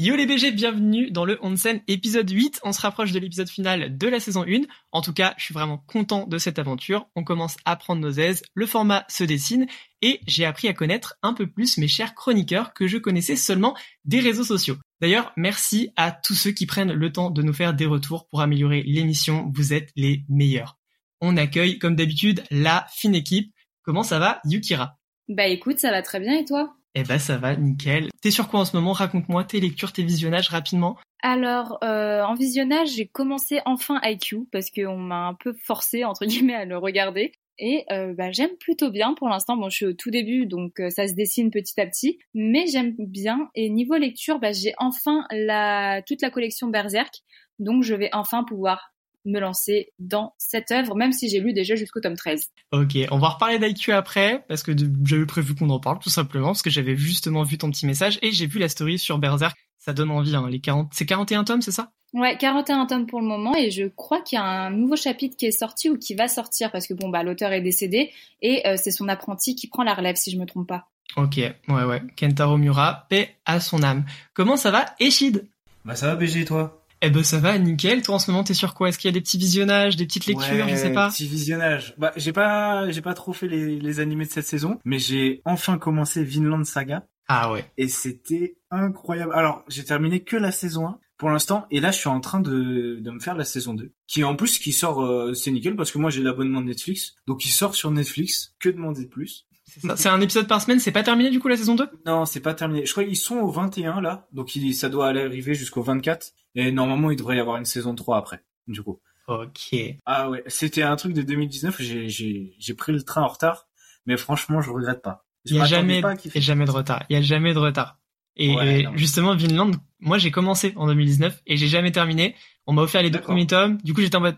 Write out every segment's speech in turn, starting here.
Yo les BG, bienvenue dans le Onsen épisode 8. On se rapproche de l'épisode final de la saison 1. En tout cas, je suis vraiment content de cette aventure. On commence à prendre nos aises, le format se dessine et j'ai appris à connaître un peu plus mes chers chroniqueurs que je connaissais seulement des réseaux sociaux. D'ailleurs, merci à tous ceux qui prennent le temps de nous faire des retours pour améliorer l'émission. Vous êtes les meilleurs. On accueille, comme d'habitude, la fine équipe. Comment ça va, Yukira? Bah écoute, ça va très bien et toi? Eh ben ça va, nickel. T'es sur quoi en ce moment? Raconte-moi tes lectures, tes visionnages rapidement. Alors, euh, en visionnage, j'ai commencé enfin IQ parce qu'on m'a un peu forcé, entre guillemets, à le regarder. Et euh, bah, j'aime plutôt bien pour l'instant. Bon, je suis au tout début, donc euh, ça se dessine petit à petit, mais j'aime bien. Et niveau lecture, bah, j'ai enfin la toute la collection Berserk, donc je vais enfin pouvoir me lancer dans cette œuvre, même si j'ai lu déjà jusqu'au tome 13. Ok, on va reparler d'IQ après, parce que j'avais prévu qu'on en parle, tout simplement, parce que j'avais justement vu ton petit message, et j'ai vu la story sur Berserk, ça donne envie, hein, les 40... C'est 41 tomes, c'est ça? Ouais, 41 tomes pour le moment, et je crois qu'il y a un nouveau chapitre qui est sorti ou qui va sortir, parce que bon, bah, l'auteur est décédé, et euh, c'est son apprenti qui prend la relève, si je me trompe pas. Ok, ouais, ouais. Kentaro Mura, paix à son âme. Comment ça va, Eshid Bah ça va, BG, toi? Eh ben ça va, nickel. Toi en ce moment t'es sur quoi? Est-ce qu'il y a des petits visionnages, des petites lectures, ouais, je sais pas? Petits visionnages. Bah j'ai pas, j'ai pas trop fait les, les animés de cette saison, mais j'ai enfin commencé Vinland Saga. Ah ouais. Et c'était incroyable. Alors j'ai terminé que la saison 1 pour l'instant, et là je suis en train de, de me faire la saison 2, qui en plus qui sort, euh, c'est nickel parce que moi j'ai l'abonnement de Netflix, donc il sort sur Netflix. Que demander de plus? C'est un épisode par semaine, c'est pas terminé du coup la saison 2 Non, c'est pas terminé. Je crois qu'ils sont au 21 là, donc il, ça doit aller arriver jusqu'au 24. Et normalement, il devrait y avoir une saison 3 après, du coup. Ok. Ah ouais, c'était un truc de 2019, j'ai pris le train en retard, mais franchement, je regrette pas. Il y a jamais, jamais de retard. Il y a jamais de retard. Et, ouais, justement, Vinland, moi j'ai commencé en 2019 et j'ai jamais terminé. On m'a offert les deux premiers tomes. Du coup, j'étais en mode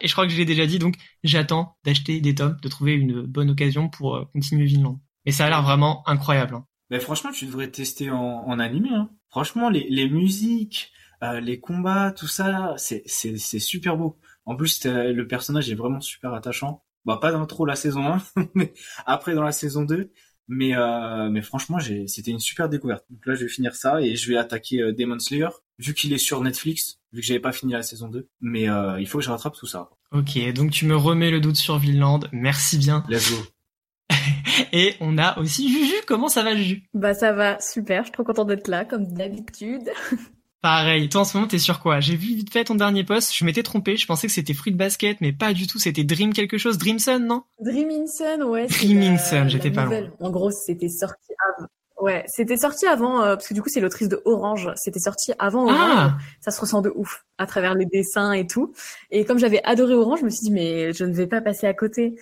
et je crois que je l'ai déjà dit, donc j'attends d'acheter des tomes, de trouver une bonne occasion pour euh, continuer Vinland. Mais ça a l'air vraiment incroyable. Hein. Mais franchement, tu devrais tester en, en animé. Hein. Franchement, les, musiques, euh, les combats, tout ça, c'est super beau. En plus, le personnage est vraiment super attachant. Bah pas dans trop la saison 1, mais après dans la saison 2. Mais euh, mais franchement, j'ai c'était une super découverte. Donc là, je vais finir ça et je vais attaquer euh, Demon Slayer vu qu'il est sur Netflix, vu que j'avais pas fini la saison 2. Mais euh, il faut que je rattrape tout ça. Ok, donc tu me remets le doute sur Vinland. Merci bien. Let's go. Et on a aussi Juju. Comment ça va, Juju? Bah ça va, super. Je suis trop contente d'être là, comme d'habitude. Pareil. Toi, en ce moment, t'es sur quoi? J'ai vu vite fait ton dernier post. Je m'étais trompé. Je pensais que c'était Fruit Basket, mais pas du tout. C'était Dream quelque chose. Dream Sun, non? Dream in Sun, ouais. Dream in Sun, j'étais pas loin. En gros, c'était sorti avant. Ouais, c'était sorti avant, euh, parce que du coup, c'est l'autrice de Orange. C'était sorti avant Orange. Ah ça se ressent de ouf, à travers les dessins et tout. Et comme j'avais adoré Orange, je me suis dit, mais je ne vais pas passer à côté.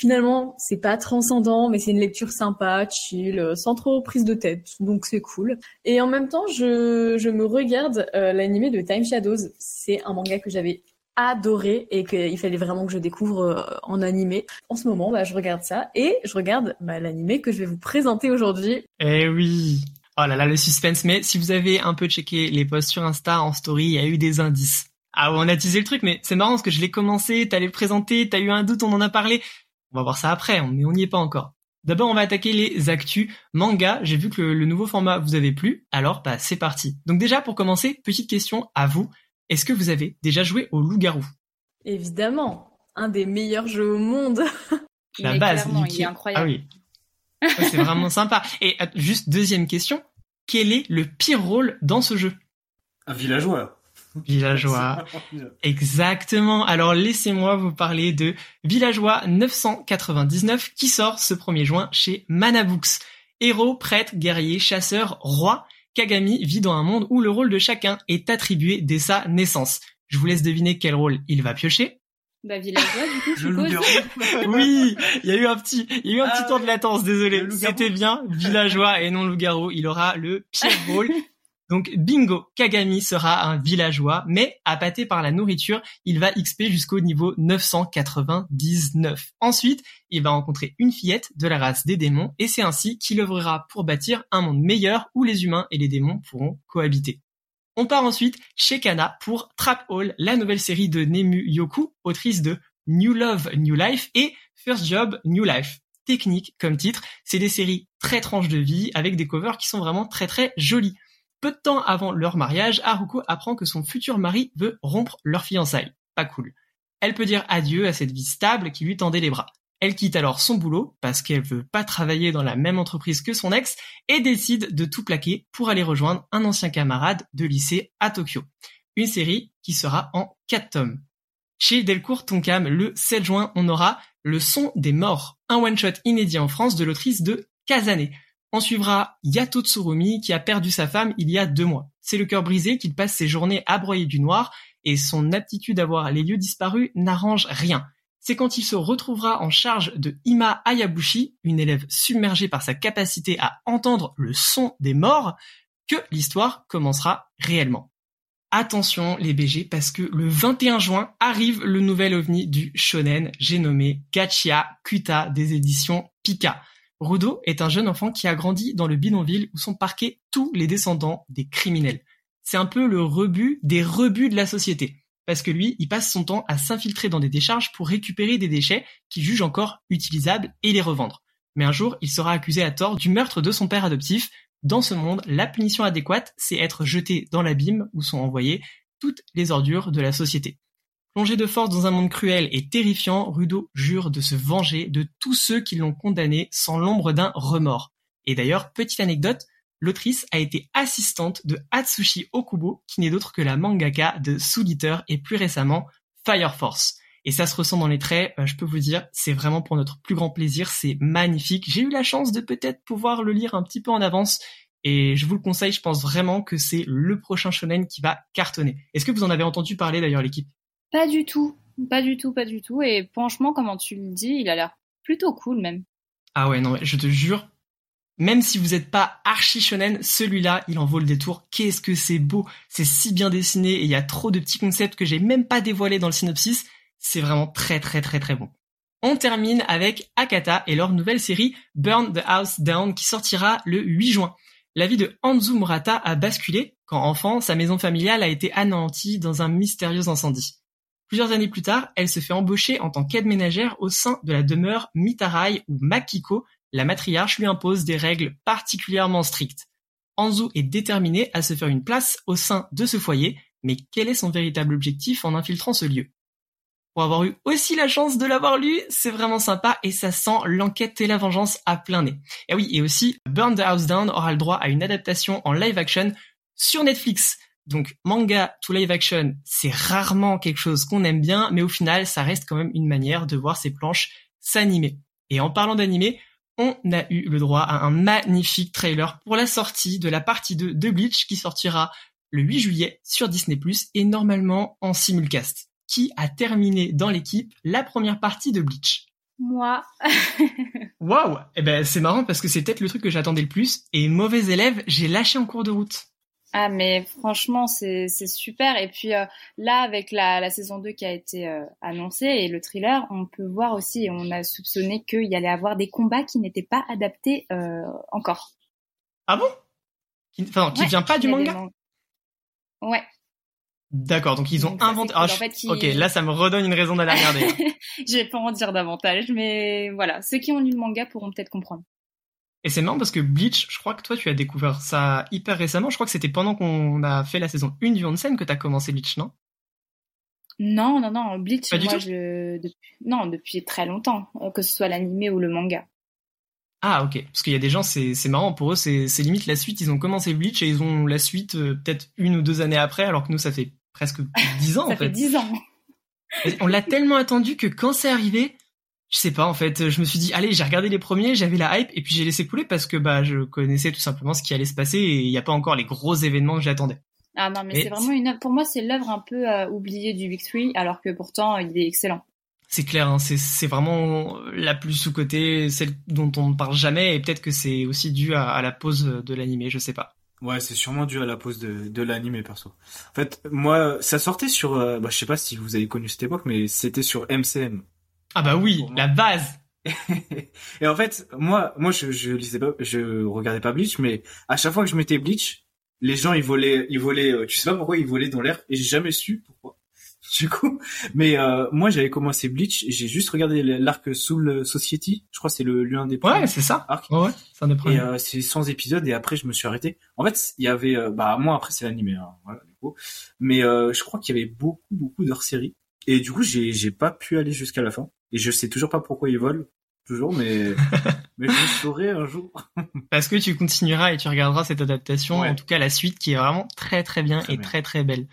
Finalement, c'est pas transcendant, mais c'est une lecture sympa, chill, euh, sans trop prise de tête, donc c'est cool. Et en même temps, je, je me regarde euh, l'animé de Time Shadows. C'est un manga que j'avais adoré et qu'il fallait vraiment que je découvre euh, en animé. En ce moment, bah, je regarde ça et je regarde bah, l'animé que je vais vous présenter aujourd'hui. Eh oui Oh là là, le suspense. Mais si vous avez un peu checké les posts sur Insta en story, il y a eu des indices. Ah, on a teasé le truc, mais c'est marrant parce que je l'ai commencé, t'allais le présenter, t'as eu un doute, on en a parlé. On va voir ça après, mais on n'y est pas encore. D'abord, on va attaquer les actus. Manga, j'ai vu que le, nouveau format vous avait plu, alors bah c'est parti. Donc déjà, pour commencer, petite question à vous. Est-ce que vous avez déjà joué au loup-garou? Évidemment, un des meilleurs jeux au monde. La base, il est incroyable. Ah oui. c'est vraiment sympa. Et juste deuxième question, quel est le pire rôle dans ce jeu? Un villageois. Villageois. Exactement. Alors laissez-moi vous parler de Villageois 999 qui sort ce 1er juin chez Manabooks. Héros, prêtre, guerrier, chasseur, roi, Kagami vit dans un monde où le rôle de chacun est attribué dès sa naissance. Je vous laisse deviner quel rôle il va piocher. Bah villageois du coup, je suppose. oui, il y a eu un petit, il y a eu un petit ah temps de latence, désolé. C'était bien, villageois et non loup-garou. Il aura le pire rôle. Donc bingo, Kagami sera un villageois, mais appâté par la nourriture, il va XP jusqu'au niveau 999. Ensuite, il va rencontrer une fillette de la race des démons, et c'est ainsi qu'il œuvrera pour bâtir un monde meilleur où les humains et les démons pourront cohabiter. On part ensuite chez Kana pour Trap Hall, la nouvelle série de Nemu Yoku, autrice de New Love, New Life et First Job, New Life. Technique comme titre, c'est des séries très tranches de vie avec des covers qui sont vraiment très très jolies. Peu de temps avant leur mariage, Haruko apprend que son futur mari veut rompre leur fiançailles. Pas cool. Elle peut dire adieu à cette vie stable qui lui tendait les bras. Elle quitte alors son boulot parce qu'elle veut pas travailler dans la même entreprise que son ex et décide de tout plaquer pour aller rejoindre un ancien camarade de lycée à Tokyo. Une série qui sera en 4 tomes. Chez Delcourt Tonkam, le 7 juin, on aura Le son des morts, un one-shot inédit en France de l'autrice de Kazane. On suivra Yato Tsurumi qui a perdu sa femme il y a deux mois. C'est le cœur brisé qu'il passe ses journées à broyer du noir et son aptitude à voir les lieux disparus n'arrange rien. C'est quand il se retrouvera en charge de Ima Ayabushi, une élève submergée par sa capacité à entendre le son des morts, que l'histoire commencera réellement. Attention les BG parce que le 21 juin arrive le nouvel ovni du shonen, j'ai nommé Gachia Kuta des éditions Pika. Rudo est un jeune enfant qui a grandi dans le bidonville où sont parqués tous les descendants des criminels. C'est un peu le rebut des rebuts de la société. Parce que lui, il passe son temps à s'infiltrer dans des décharges pour récupérer des déchets qu'il juge encore utilisables et les revendre. Mais un jour, il sera accusé à tort du meurtre de son père adoptif. Dans ce monde, la punition adéquate, c'est être jeté dans l'abîme où sont envoyées toutes les ordures de la société. Plongé de force dans un monde cruel et terrifiant, Rudo jure de se venger de tous ceux qui l'ont condamné sans l'ombre d'un remords. Et d'ailleurs, petite anecdote, l'autrice a été assistante de Atsushi Okubo, qui n'est d'autre que la mangaka de Soul Eater et plus récemment Fire Force. Et ça se ressent dans les traits, euh, je peux vous dire, c'est vraiment pour notre plus grand plaisir, c'est magnifique. J'ai eu la chance de peut-être pouvoir le lire un petit peu en avance, et je vous le conseille, je pense vraiment que c'est le prochain shonen qui va cartonner. Est-ce que vous en avez entendu parler d'ailleurs l'équipe? Pas du tout, pas du tout, pas du tout. Et franchement, comment tu le dis, il a l'air plutôt cool même. Ah ouais, non, je te jure, même si vous n'êtes pas archi shonen, celui-là, il en vaut le détour. Qu'est-ce que c'est beau, c'est si bien dessiné et il y a trop de petits concepts que j'ai même pas dévoilés dans le synopsis. C'est vraiment très très très très bon. On termine avec Akata et leur nouvelle série Burn the House Down qui sortira le 8 juin. La vie de Hanzu Murata a basculé quand enfant, sa maison familiale a été anéantie dans un mystérieux incendie. Plusieurs années plus tard, elle se fait embaucher en tant qu'aide ménagère au sein de la demeure Mitarai où Makiko, la matriarche, lui impose des règles particulièrement strictes. Anzu est déterminée à se faire une place au sein de ce foyer, mais quel est son véritable objectif en infiltrant ce lieu? Pour avoir eu aussi la chance de l'avoir lu, c'est vraiment sympa et ça sent l'enquête et la vengeance à plein nez. Et oui, et aussi, Burn the House Down aura le droit à une adaptation en live action sur Netflix. Donc manga to live action, c'est rarement quelque chose qu'on aime bien, mais au final, ça reste quand même une manière de voir ces planches s'animer. Et en parlant d'animer, on a eu le droit à un magnifique trailer pour la sortie de la partie 2 de Bleach qui sortira le 8 juillet sur Disney+, et normalement en simulcast. Qui a terminé dans l'équipe la première partie de Bleach? Moi. Waouh Eh ben c'est marrant parce que c'est peut-être le truc que j'attendais le plus, et mauvais élève, j'ai lâché en cours de route. Ah mais franchement c'est super et puis euh, là avec la, la, saison 2 qui a été euh, annoncée et le thriller on peut voir aussi et on a soupçonné qu'il y allait avoir des combats qui n'étaient pas adaptés euh, encore. Ah bon? Qui, enfin, qui vient pas du manga? Ouais. D'accord, donc ils ont inventé. Ah, Ok, là ça me redonne une raison d'aller regarder. je vais pas en dire davantage, mais voilà, ceux qui ont lu le manga pourront peut-être comprendre. Et c'est marrant parce que Bleach, je crois que toi tu as découvert ça hyper récemment. Je crois que c'était pendant qu'on a fait la saison 1 du Onsen que tu as commencé Bleach, non? Non, non, non. Bleach, moi, je... Depuis... Non, depuis très longtemps, euh, que ce soit l'animé ou le manga. Ah ok, parce qu'il y a des gens, c'est marrant, pour eux c'est limite la suite, ils ont commencé Bleach et ils ont la suite euh, peut-être une ou deux années après, alors que nous ça fait presque dix ans en fait. Ça fait dix ans. on l'a tellement attendu que quand c'est arrivé, je sais pas en fait, je me suis dit allez, j'ai regardé les premiers, j'avais la hype et puis j'ai laissé couler parce que bah je connaissais tout simplement ce qui allait se passer et il n'y a pas encore les gros événements que j'attendais. Ah non, mais, c'est vraiment une pour moi c'est l'œuvre un peu euh, oubliée du Big Three alors que pourtant il est excellent. C'est clair, hein, c'est vraiment la plus sous-cotée, celle dont on ne parle jamais et peut-être que c'est aussi dû à, la pause de l'animé, je sais pas. Ouais, c'est sûrement dû à la pause de, de l'animé perso. En fait, moi, ça sortait sur, euh, bah, je sais pas si vous avez connu cette époque, mais c'était sur MCM. Ah bah oui, la base. et en fait, moi, moi, je, je lisais pas, je regardais pas Bleach, mais à chaque fois que je mettais Bleach, les gens ils volaient, ils volaient, euh, tu sais pas pourquoi ils volaient dans l'air et j'ai jamais su pourquoi. Du coup, mais euh, moi j'avais commencé Bleach j'ai juste regardé l'arc Soul Society. Je crois que c'est le l'un des premiers. Ouais, c'est ça. Arcs. Ouais, ouais, c'est un des premiers. Et euh, c'est 100 épisodes et après je me suis arrêté. En fait, il y avait, euh, bah moi après c'est l'animé, hein, voilà, du coup. Mais euh, je crois qu'il y avait beaucoup beaucoup d'hors série et du coup j'ai j'ai pas pu aller jusqu'à la fin et je sais toujours pas pourquoi ils volent toujours, mais mais je saurai un jour. Parce que tu continueras et tu regarderas cette adaptation, en tout cas la suite qui est vraiment très très bien et très très belle.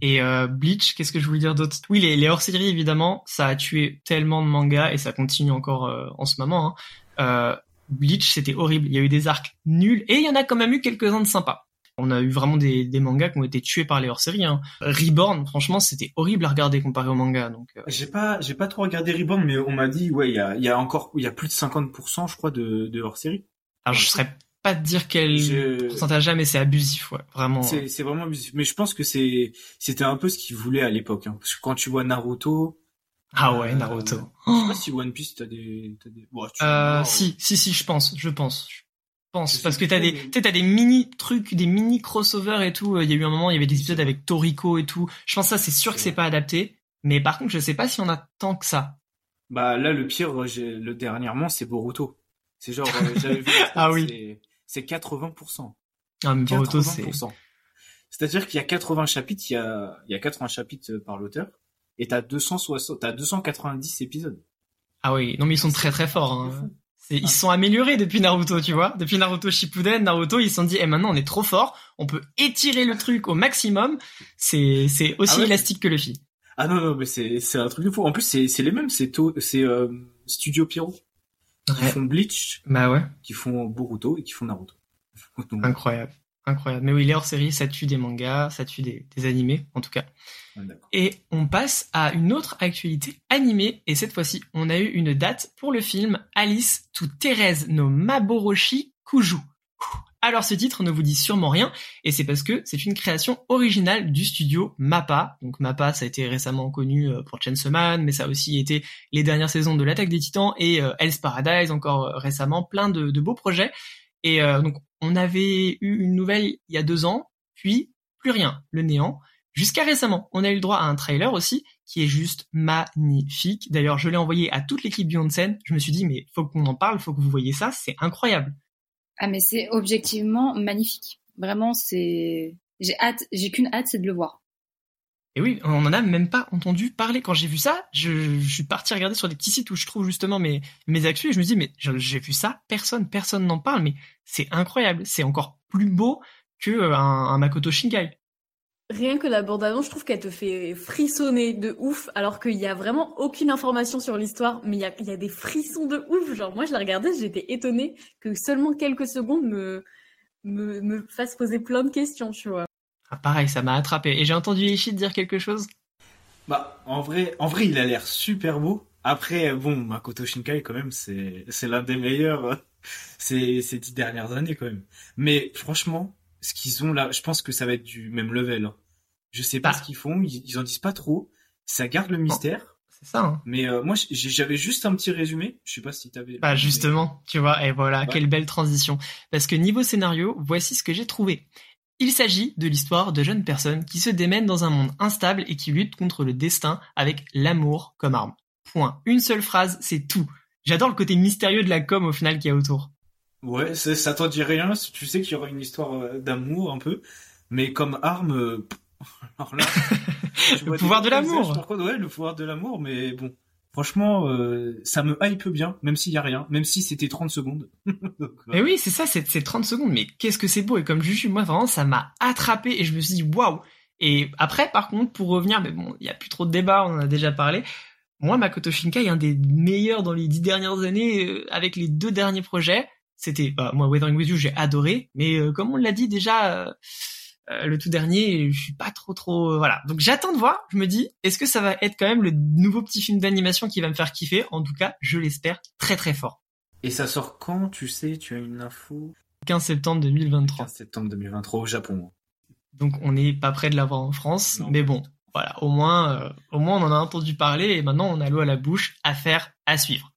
Et euh, Bleach, qu'est-ce que je voulais dire d'autre? Oui, les, les hors-séries, évidemment, ça a tué tellement de mangas et ça continue encore euh, en ce moment. Hein. Euh, Bleach, c'était horrible. Il y a eu des arcs nuls et il y en a quand même eu quelques-uns de sympas. On a eu vraiment des, des mangas qui ont été tués par les hors-séries. Hein. Reborn, franchement, c'était horrible à regarder comparé au manga. Donc, euh. j'ai pas, j'ai pas trop regardé Reborn, mais on m'a dit, ouais, il y a, y a encore, il y a plus de 50%, je crois, de, de hors-série. Alors, je serais pas te dire quel je... pourcentage mais c'est abusif, ouais, vraiment. C'est, c'est vraiment abusif. Mais je pense que c'est, c'était un peu ce qu'ils voulaient à l'époque, hein. Parce que quand tu vois Naruto. Ah ouais, Naruto. Euh, je sais pas si One Piece t'as des, t'as des... Bon, euh, si, si, si, je pense, je pense. Je pense. parce que t'as des, t'as des mini trucs, des mini crossovers et tout. Il y a eu un moment, il y avait des épisodes avec Toriko et tout. Je pense que ça, c'est sûr que c'est pas adapté. Mais par contre, je sais pas si on a tant que ça. Bah là, le pire, le dernièrement, c'est Boruto. C'est genre, euh, j'avais vu. ah oui c'est 80%. Ah, mais Boruto, c'est... C'est-à-dire qu'il y a 80 chapitres, il y a, il y a 80 chapitres euh, par l'auteur, et t'as 260, t'as 290 épisodes. Ah oui, non mais ils sont très très forts. Hein. Ils se sont améliorés depuis Naruto, tu vois. Depuis Naruto Shippuden, Naruto, ils se sont dit, eh maintenant on est trop fort, on peut étirer le truc au maximum. C'est c'est aussi ah élastique que le film. Ah non non, mais c'est c'est un truc de fou. En plus c'est c'est les mêmes, c'est c'est euh, Studio Pierrot qui font Bleach, bah ouais, qui font Boruto et qui font Naruto. Incroyable. Incroyable. Mais oui, les hors-série, ça tue des mangas, ça tue des, des animés, en tout cas. et on passe à une autre actualité animée, et cette fois-ci, on a eu une date pour le film Alice to Thérèse no Maboroshi Kuju. Alors ce titre ne vous dit sûrement rien, et c'est parce que c'est une création originale du studio MAPPA. Donc MAPPA, ça a été récemment connu euh, pour Chainsaw Man, mais ça a aussi été les dernières saisons de l'Attaque des Titans et euh, Hell's Paradise, encore euh, récemment, plein de, beaux projets. Et donc on avait eu une nouvelle il y a deux ans, puis plus rien, le néant. Jusqu'à récemment, on a eu le droit à un trailer aussi, qui est juste magnifique. D'ailleurs, je l'ai envoyé à toute l'équipe scène. Je me suis dit, mais faut qu'on en parle, faut que vous voyez ça, c'est incroyable. Ah mais c'est objectivement magnifique. Vraiment, c'est j'ai hâte, j'ai qu'une hâte, c'est de le voir. Et oui, on n'en a même pas entendu parler. Quand j'ai vu ça, je, suis parti regarder sur des petits sites où je trouve justement mes, mes et je me dis, mais j'ai vu ça, personne, personne n'en parle, mais c'est incroyable. C'est encore plus beau que euh, un, Makoto Shinkai. Rien que la bande-annonce, je trouve qu'elle te fait frissonner de ouf, alors qu'il y a vraiment aucune information sur l'histoire, mais il y a, y a, des frissons de ouf. Genre, moi, je la regardais, j'étais étonnée que seulement quelques secondes me, me, me fassent poser plein de questions, tu vois. Ah, pareil, ça m'a attrapé. Et j'ai entendu Ishii dire quelque chose? Bah, en vrai, en vrai, il a l'air super beau. Après, bon, Makoto Shinkai, quand même, c'est, c'est l'un des meilleurs euh, ces, ces dix dernières années, quand même. Mais franchement, ce qu'ils ont là, je pense que ça va être du même level. Hein. Je sais pas bah. ce qu'ils font, ils, en disent pas trop. Ça garde le mystère. C'est ça. Hein. Mais euh, moi, j'avais juste un petit résumé. Je sais pas si t'avais. Bah justement, tu vois, et voilà, quelle belle transition. Parce que niveau scénario, voici ce que j'ai trouvé. Il s'agit de l'histoire de jeunes personnes qui se démènent dans un monde instable et qui luttent contre le destin avec l'amour comme arme. Point. Une seule phrase, c'est tout. J'adore le côté mystérieux de la com au final qu'il y a autour. Ouais, ça t'en dit rien. Tu sais qu'il y aura une histoire euh, d'amour un peu, mais comme arme. Euh, alors là, le pouvoir de l'amour. Ouais, le pouvoir de l'amour, mais bon. Franchement, euh, ça me hype bien, même s'il y a rien, même si c'était 30 secondes. mais oui, c'est ça, c'est 30 secondes, mais qu'est-ce que c'est beau Et comme Juju, moi vraiment, ça m'a attrapé et je me suis dit waouh. Et après, par contre, pour revenir, mais bon, il y a plus trop de débat, on en a déjà parlé. Moi, Makoto Shinkai est un des meilleurs dans les dix dernières années avec les deux derniers projets c'était bah, moi Weathering with You j'ai adoré mais euh, comme on l'a dit déjà euh, euh, le tout dernier je suis pas trop trop voilà. Donc j'attends de voir. Je me dis est-ce que ça va être quand même le nouveau petit film d'animation qui va me faire kiffer? En tout cas je l'espère très très fort. Et ça sort quand tu sais? Tu as une info? 15 septembre 2023 15 septembre 2023 au Japon. Donc on n'est pas près de l'avoir en France mais bon voilà. Au moins au moins on en a entendu parler et maintenant on a l'eau à la bouche à faire à suivre.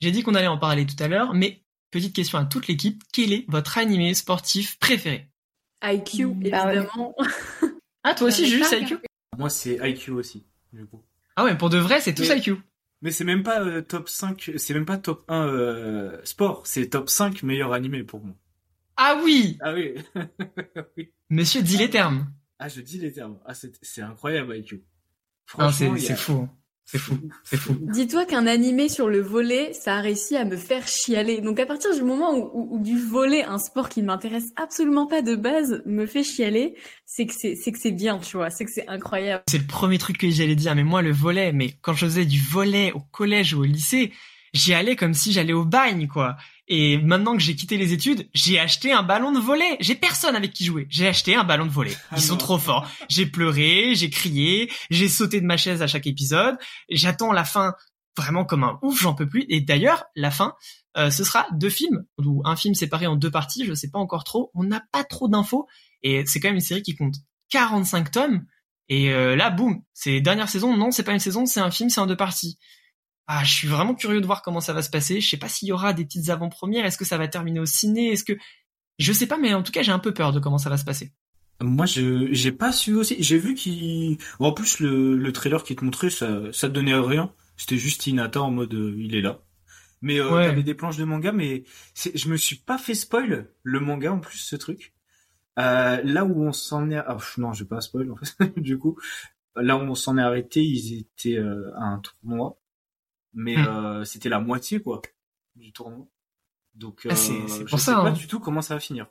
J'ai dit qu'on allait en parler tout à l'heure mais Petite question à toute l'équipe, quel est votre animé sportif préféré? IQ, Bah ouais. évidemment. Ah, toi aussi, juste IQ Moi, c'est IQ aussi, du coup. Ah ouais, pour de vrai, c'est tous Mais- IQ. Mais c'est même pas euh, top 5, c'est même pas top 1 euh, sport, c'est top 5 meilleur animé pour moi. Ah oui Ah oui. oui. Monsieur dit les termes. Ah, je dis les termes. Ah, c'est c'est incroyable IQ. Ah, y c'est a- fou. C'est fou. C'est fou. Dis-toi qu'un animé sur le volet, ça a réussi à me faire chialer. Donc à partir du moment où, où- où du volet, un sport qui ne m'intéresse absolument pas de base, me fait chialer, c'est que c'est c'est que c'est bien, tu vois, c'est que c'est incroyable. C'est le premier truc que j'allais dire, mais moi le volet, mais quand je faisais du volet au collège ou au lycée, j'y allais comme si j'allais au bagne, quoi. Et maintenant que j'ai quitté les études, j'ai acheté un ballon de volet. J'ai personne avec qui jouer. J'ai acheté un ballon de volet. Ah Ils sont non. trop forts. J'ai pleuré, j'ai crié, j'ai sauté de ma chaise à chaque épisode. J'attends la fin vraiment comme un ouf, j'en peux plus. Et d'ailleurs, la fin, euh, ce sera deux films ou un film séparé en deux parties. Je sais pas encore trop. On n'a pas trop d'infos et c'est quand même une série qui compte 45 tomes. Et euh, là, boum, c'est les dernières saisons. Non, c'est pas une saison, c'est un film, c'est en deux parties. Ah, je suis vraiment curieux de voir comment ça va se passer. Je sais pas s'il y aura des petites avant-premières. Est-ce que ça va terminer au ciné? Est-ce que je sais pas, mais en tout cas, j'ai un peu peur de comment ça va se passer. Moi, je j'ai pas su aussi. J'ai vu qu'il. En plus, le, le trailer qui te montrait, ça ça te donnait rien. C'était juste Hinata en mode euh, il est là. Mais euh, Ouais. t'avais des planches de manga, mais je me suis pas fait spoil le manga en plus ce truc. Euh, là où on s'en est, ah, non, je vais pas spoil en fait. du coup, là où on s'en est arrêté, ils étaient euh, à un tournoi, mais euh, c'était la moitié quoi du tournoi. Donc, Ah, euh, c'est- je pour sais ça, pas hein. du tout comment ça va finir.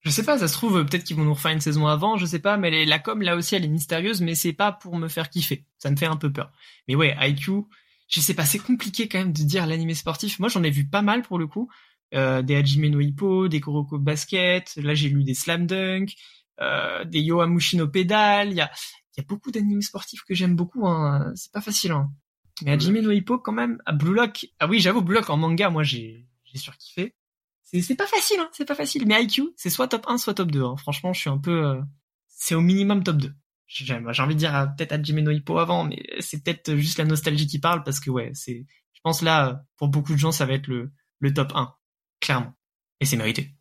Je sais pas, ça se trouve, euh, peut-être qu'ils vont nous refaire une saison avant, je sais pas, mais les- la com, là aussi, elle est mystérieuse, mais c'est pas pour me faire kiffer. Ça me fait un peu peur. Mais ouais, IQ, je sais pas, c'est compliqué quand même de dire l'animé sportif. Moi, j'en ai vu pas mal pour le coup. Euh, des Hajime no Hippo, des Kuroko Basket, là j'ai lu des Slam Dunk, euh, des Yoamushi no Pedal, il y a, y a beaucoup d'animés sportifs que j'aime beaucoup, hein. c'est pas facile. Hein. Mais Hajime no Hippo quand même, ah, Blue Lock, ah oui j'avoue Blue Lock en manga, moi j'ai j'ai surkiffé. C'est c'est pas facile, hein, c'est pas facile. Mais IQ, c'est soit top 1, soit top 2. Hein. Franchement, je suis un peu... euh, c'est au minimum top 2. J'ai j'ai envie de dire euh, peut-être Hajime no Hippo avant, mais c'est peut-être juste la nostalgie qui parle, parce que ouais, c'est... Je pense là, pour beaucoup de gens, ça va être le, le top 1. Clairement. Et c'est mérité.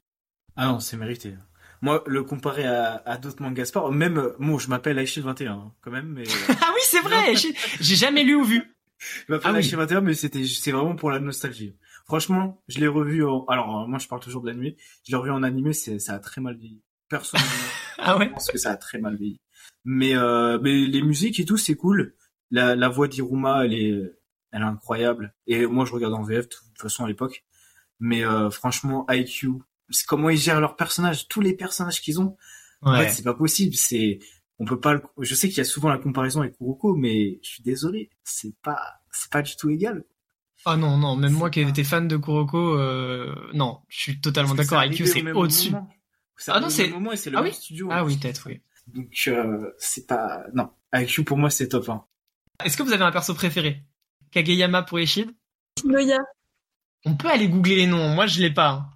Ah non, c'est mérité. Moi, le comparer à, à d'autres mangas sport, même, euh, bon, je m'appelle Aishil 21, hein, quand même, mais, euh, ah oui, c'est vrai j'ai jamais lu ou vu. Je m'appelle Ah oui. Aishil 21, mais c'était, c'est vraiment pour la nostalgie. Franchement, je l'ai revu en, alors, euh, moi, je parle toujours de l'animé, je l'ai revu en animé, c'est, ça a très mal vieilli. Personnellement, Ah ouais? je pense que ça a très mal vieilli. Mais, euh, mais les musiques et tout, c'est cool. La, la voix d'Iruma, elle est, elle est incroyable. Et moi, je regarde en VF, de toute façon, à l'époque. Mais, euh, franchement, IQ, c'est comment ils gèrent leurs personnages, tous les personnages qu'ils ont. En Ouais. fait, c'est pas possible. C'est, on peut pas. le- Je sais qu'il y a souvent la comparaison avec Kuroko, mais je suis désolé, c'est pas, c'est pas du tout égal. Ah non, non, même moi qui étais fan de Kuroko, euh, non, je suis totalement d'accord. IQ, arrivé c'est au. C'est Ah non, c'est- moment et c'est le Ah même oui studio. Ah oui, peut-être, oui. Donc euh, c'est pas. Non, IQ pour moi c'est top 1. Est-ce que vous avez un perso préféré? Kageyama pour Ishid? Shinoya. On peut aller googler les noms, moi je l'ai pas. hein.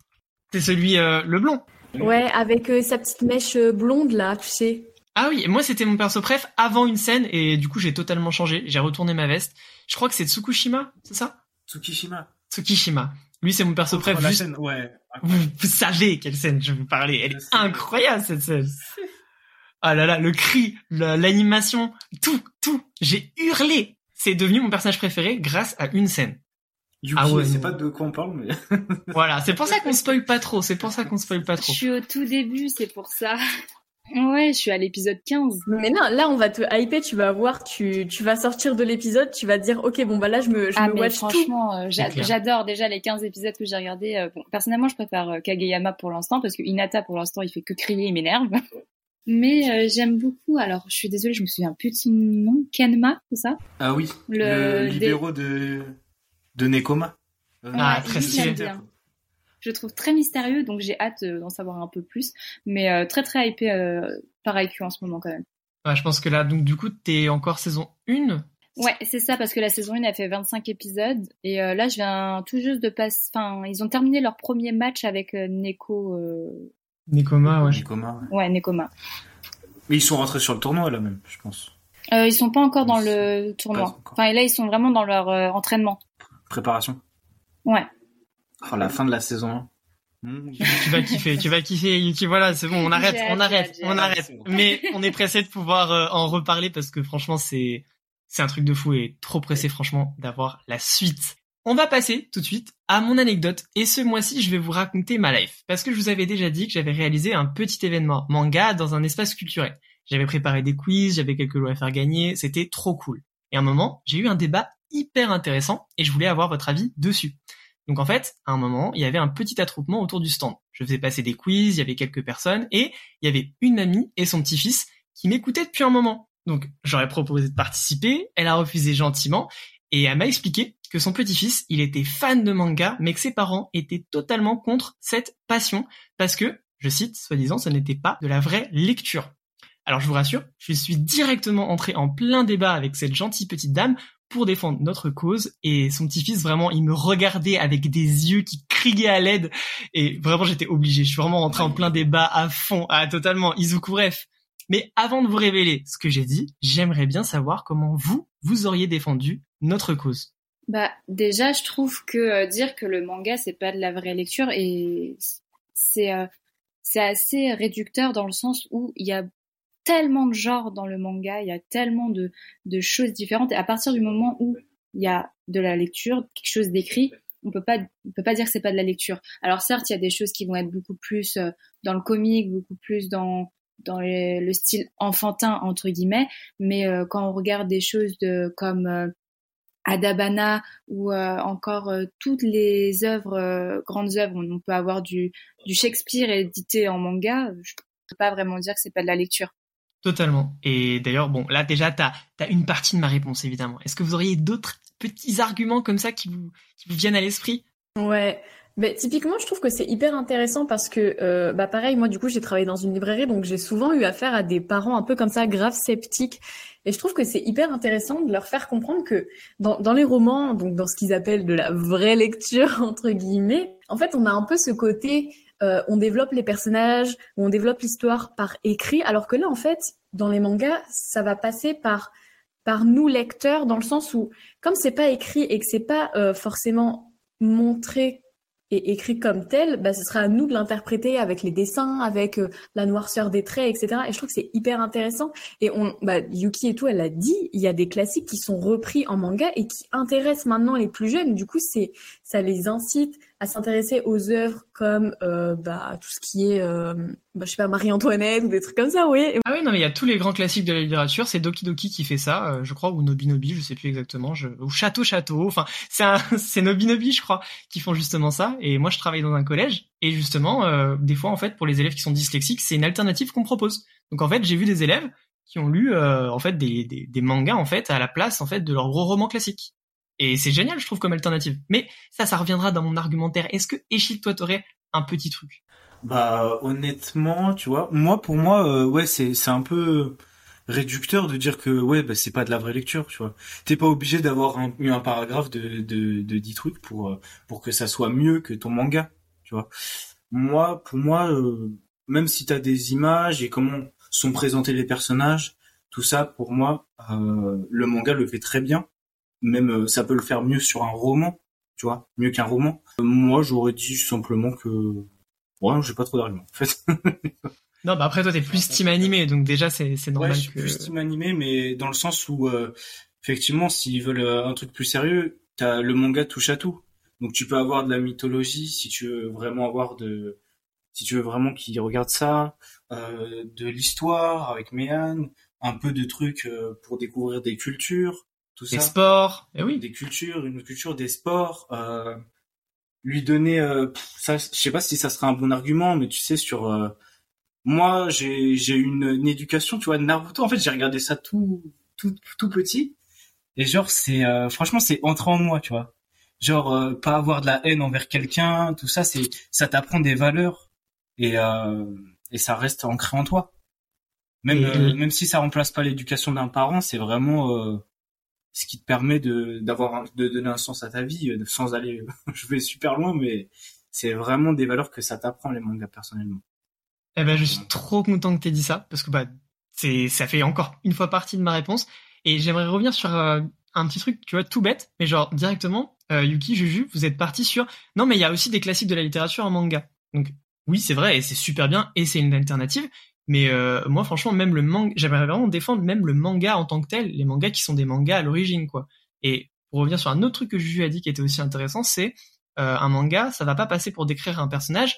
C'est celui, euh, le blond. Ouais, avec euh, sa petite mèche blonde là, tu sais. Ah oui, moi c'était mon perso préf avant une scène et du coup j'ai totalement changé, j'ai retourné ma veste. Je crois que c'est Tsukushima, c'est ça? Tsukishima. Tsukishima. Lui c'est mon perso Contre préf. la juste- scène, ouais. Vous, vous savez quelle scène je vais vous parler, elle Je est incroyable cette scène. Ah là là, le cri, la- l'animation, tout, tout. J'ai hurlé. C'est devenu mon personnage préféré grâce à une scène. Yuki, Ah ouais, c'est pas de quoi on parle, mais. Voilà, c'est pour ça qu'on spoil pas trop, c'est pour ça qu'on spoil pas Je trop. suis au tout début, c'est pour ça. Ouais, je suis à l'épisode 15. Mais non, là on va te hyper, tu vas voir, tu, tu vas sortir de l'épisode, tu vas te dire ok bon bah là je me, je ah me mais watch tout. franchement, euh, j'adore déjà les 15 épisodes que j'ai regardés. Euh, bon, personnellement, je préfère euh, Kageyama pour l'instant parce que Hinata pour l'instant, il fait que crier, il m'énerve. Mais euh, j'aime beaucoup. Alors, je suis désolée, je me souviens plus de son nom. Kenma, c'est ça? Ah oui. Le- Le, libéraux de de Nekoma. Euh, Ah, très stylé. Je le trouve très mystérieux, donc j'ai hâte euh, d'en savoir un peu plus. Mais euh, très très hypé euh, par IQ en ce moment quand même. Ouais, je pense que là, donc du coup, t'es encore saison 1 Ouais, c'est ça, parce que la saison 1 a fait 25 épisodes. Et euh, là, je viens tout juste de passer... Enfin, ils ont terminé leur premier match avec euh, Neko... euh, Nekoma, ouais. Nekoma. ouais. Ouais, Nekoma. Mais ils sont rentrés sur le tournoi là même, je pense. Euh, ils sont pas encore dans Ils le tournoi. encore. Enfin, et là, ils sont vraiment dans leur euh, entraînement. Préparation. Ouais. Oh, la fin de la saison 1. tu vas kiffer, tu vas kiffer, Yuki. Voilà, c'est bon, on arrête, on arrête, on arrête. Mais on est pressé de pouvoir euh, en reparler parce que franchement, c'est c'est un truc de fou et trop pressé, franchement, d'avoir la suite. On va passer tout de suite à mon anecdote et ce mois-ci, je vais vous raconter ma life parce que je vous avais déjà dit que j'avais réalisé un petit événement manga dans un espace culturel. J'avais préparé des quiz, j'avais quelques lots à faire gagner, c'était trop cool. Et à un moment, j'ai eu un débat hyper intéressant et je voulais avoir votre avis dessus. Donc en fait, à un moment, il y avait un petit attroupement autour du stand. Je faisais passer des quiz, il y avait quelques personnes et il y avait une amie et son petit-fils qui m'écoutaient depuis un moment. Donc j'aurais proposé de participer, elle a refusé gentiment et elle m'a expliqué que son petit-fils, il était fan de manga, mais que ses parents étaient totalement contre cette passion parce que, je cite, soi-disant, ce n'était pas de la vraie lecture. Alors je vous rassure, je suis directement entré en plein débat avec cette gentille petite dame pour défendre notre cause et son petit-fils vraiment il me regardait avec des yeux qui criaient à l'aide et vraiment j'étais obligé, je suis vraiment rentré en plein débat à fond, à totalement Izuku bref. Mais avant de vous révéler ce que j'ai dit, j'aimerais bien savoir comment vous vous auriez défendu notre cause. Bah déjà je trouve que euh, dire que le manga c'est pas de la vraie lecture et c'est euh, c'est assez réducteur dans le sens où il y a tellement de genres dans le manga, il y a tellement de, de choses différentes. Et à partir du moment où il y a de la lecture, quelque chose d'écrit, on peut pas, on peut pas dire que c'est pas de la lecture. Alors certes, il y a des choses qui vont être beaucoup plus euh, dans le comique, beaucoup plus dans dans le, style enfantin entre guillemets, mais euh, quand on regarde des choses de comme euh, Adabana ou encore toutes les grandes œuvres, on peut avoir du, du Shakespeare édité en manga. Je peux pas vraiment dire que c'est pas de la lecture. Totalement. Et d'ailleurs, bon, là déjà, tu as, une partie de ma réponse, évidemment. Est-ce que vous auriez d'autres petits arguments comme ça qui vous, qui vous viennent à l'esprit? Ouais. Mais typiquement, je trouve que c'est hyper intéressant parce que, euh, bah pareil, moi du coup, j'ai travaillé dans une librairie, donc j'ai souvent eu affaire à des parents un peu comme ça, graves sceptiques. Et je trouve que c'est hyper intéressant de leur faire comprendre que dans, dans les romans, donc dans ce qu'ils appellent de la vraie lecture entre guillemets, en fait, on a un peu ce côté euh, on développe les personnages, on développe l'histoire par écrit, alors que là, en fait, dans les mangas, ça va passer par par nous lecteurs, dans le sens où, comme c'est pas écrit et que c'est pas euh, forcément montré et écrit comme tel, bah, ce sera à nous de l'interpréter avec les dessins, avec euh, la noirceur des traits, etc. Et je trouve que c'est hyper intéressant. Et on, bah, Yuki et tout, elle a dit, il y a des classiques qui sont repris en manga et qui intéressent maintenant les plus jeunes. Du coup, c'est, ça les incite à s'intéresser aux œuvres comme euh, bah, tout ce qui est, euh, bah, je sais pas, Marie-Antoinette ou des trucs comme ça, oui. Ah oui, non, mais il y a tous les grands classiques de la littérature. C'est Doki Doki qui fait ça, euh, je crois, ou Nobi Nobi, je sais plus exactement, je... ou Château Château. Enfin, c'est un... c'est Nobi Nobi, je crois, qui font justement ça. Et moi, je travaille dans un collège, et justement, euh, des fois, en fait, pour les élèves qui sont dyslexiques, c'est une alternative qu'on propose. Donc, en fait, j'ai vu des élèves qui ont lu, en fait, des, des, des mangas, en fait, à la place, en fait, de leurs gros romans classiques. Et c'est génial, je trouve, comme alternative. Mais ça, ça reviendra dans mon argumentaire. Est-ce que, Echil, toi, t'aurais un petit truc? Bah, honnêtement, tu vois, moi, pour moi, euh, ouais, c'est, c'est un peu réducteur de dire que, ouais, bah, c'est pas de la vraie lecture, tu vois. T'es pas obligé d'avoir un, un paragraphe de, de, de 10 trucs pour, euh, pour que ça soit mieux que ton manga, tu vois. Moi, pour moi, euh, même si t'as des images et comment sont présentés les personnages, tout ça, pour moi, le manga le fait très bien même euh, ça peut le faire mieux sur un roman, tu vois, mieux qu'un roman. Moi, j'aurais dit simplement que ouais, j'ai pas trop d'arguments en fait. non, bah après toi t'es plus team animé, donc déjà c'est c'est normal ouais, je suis plus team animé, mais dans le sens où euh, effectivement, s'ils veulent euh, un truc plus sérieux, t'as le manga touche à tout. Donc tu peux avoir de la mythologie si tu veux vraiment avoir de si tu veux vraiment qu'ils regardent ça, euh, de l'histoire avec Méan, un peu de trucs pour découvrir des cultures, des sports, et eh oui, des cultures, une culture des sports. Euh, lui donner, euh, ça, je sais pas si ça sera un bon argument, mais tu sais sur euh, moi j'ai j'ai une, une éducation, tu vois, Naruto. En fait, j'ai regardé ça tout tout tout petit et genre c'est euh, franchement c'est entré en moi, tu vois. Genre euh, pas avoir de la haine envers quelqu'un, tout ça, c'est ça t'apprend des valeurs et et ça reste ancré en toi. Même même si ça remplace pas l'éducation d'un parent, c'est vraiment ce qui te permet de d'avoir de donner un sens à ta vie euh, sans aller je vais super loin mais c'est vraiment des valeurs que ça t'apprend les mangas personnellement. Eh ben je suis trop content que tu aies dit ça parce que bah c'est ça fait encore une fois partie de ma réponse et j'aimerais revenir sur euh, un petit truc tu vois tout bête mais genre directement euh, Yuki Juju vous êtes parti sur non mais il y a aussi des classiques de la littérature en manga. Donc oui, c'est vrai et c'est super bien et c'est une alternative. Mais euh, moi, franchement, même le manga, j'aimerais vraiment défendre même le manga en tant que tel, les mangas qui sont des mangas à l'origine, quoi. Et pour revenir sur un autre truc que Juju a dit qui était aussi intéressant, c'est euh, un manga, ça va pas passer pour décrire un personnage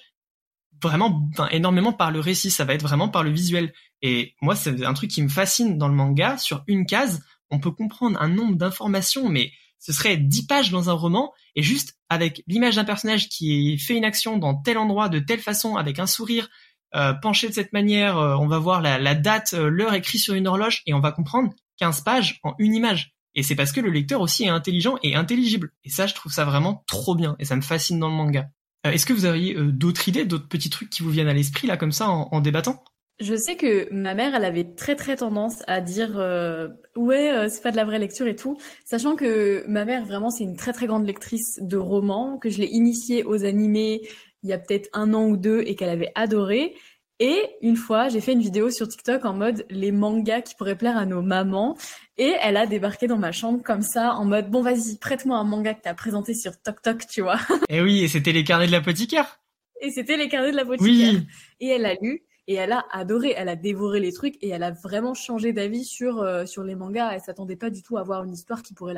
vraiment énormément par le récit, ça va être vraiment par le visuel. Et moi, c'est un truc qui me fascine dans le manga. Sur une case, on peut comprendre un nombre d'informations, mais ce serait dix pages dans un roman, et juste avec l'image d'un personnage qui fait une action dans tel endroit, de telle façon, avec un sourire, euh, penché de cette manière, euh, on va voir la, la date, euh, l'heure écrite sur une horloge, et on va comprendre 15 pages en une image. Et c'est parce que le lecteur aussi est intelligent et intelligible. Et ça, je trouve ça vraiment trop bien, et ça me fascine dans le manga. Est-ce que vous auriez d'autres idées, d'autres petits trucs qui vous viennent à l'esprit, là, comme ça, en débattant? Je sais que ma mère, elle avait très très tendance à dire euh, ouais, euh, c'est pas de la vraie lecture et tout, sachant que ma mère vraiment c'est une très très grande lectrice de romans, que je l'ai initiée aux animés il y a peut-être un an ou deux et qu'elle avait adoré. Et une fois, j'ai fait une vidéo sur TikTok en mode les mangas qui pourraient plaire à nos mamans. Et elle a débarqué dans ma chambre comme ça, en mode bon vas-y, prête-moi un manga que t'as présenté sur TokTok, tu vois. Et eh oui, et c'était les carnets de l'apothicaire. Et c'était les carnets de l'apothicaire. Oui. Et elle a lu et elle a adoré, elle a dévoré les trucs et elle a vraiment changé d'avis sur euh, sur les mangas. Elle s'attendait pas du tout à voir une histoire qui pourrait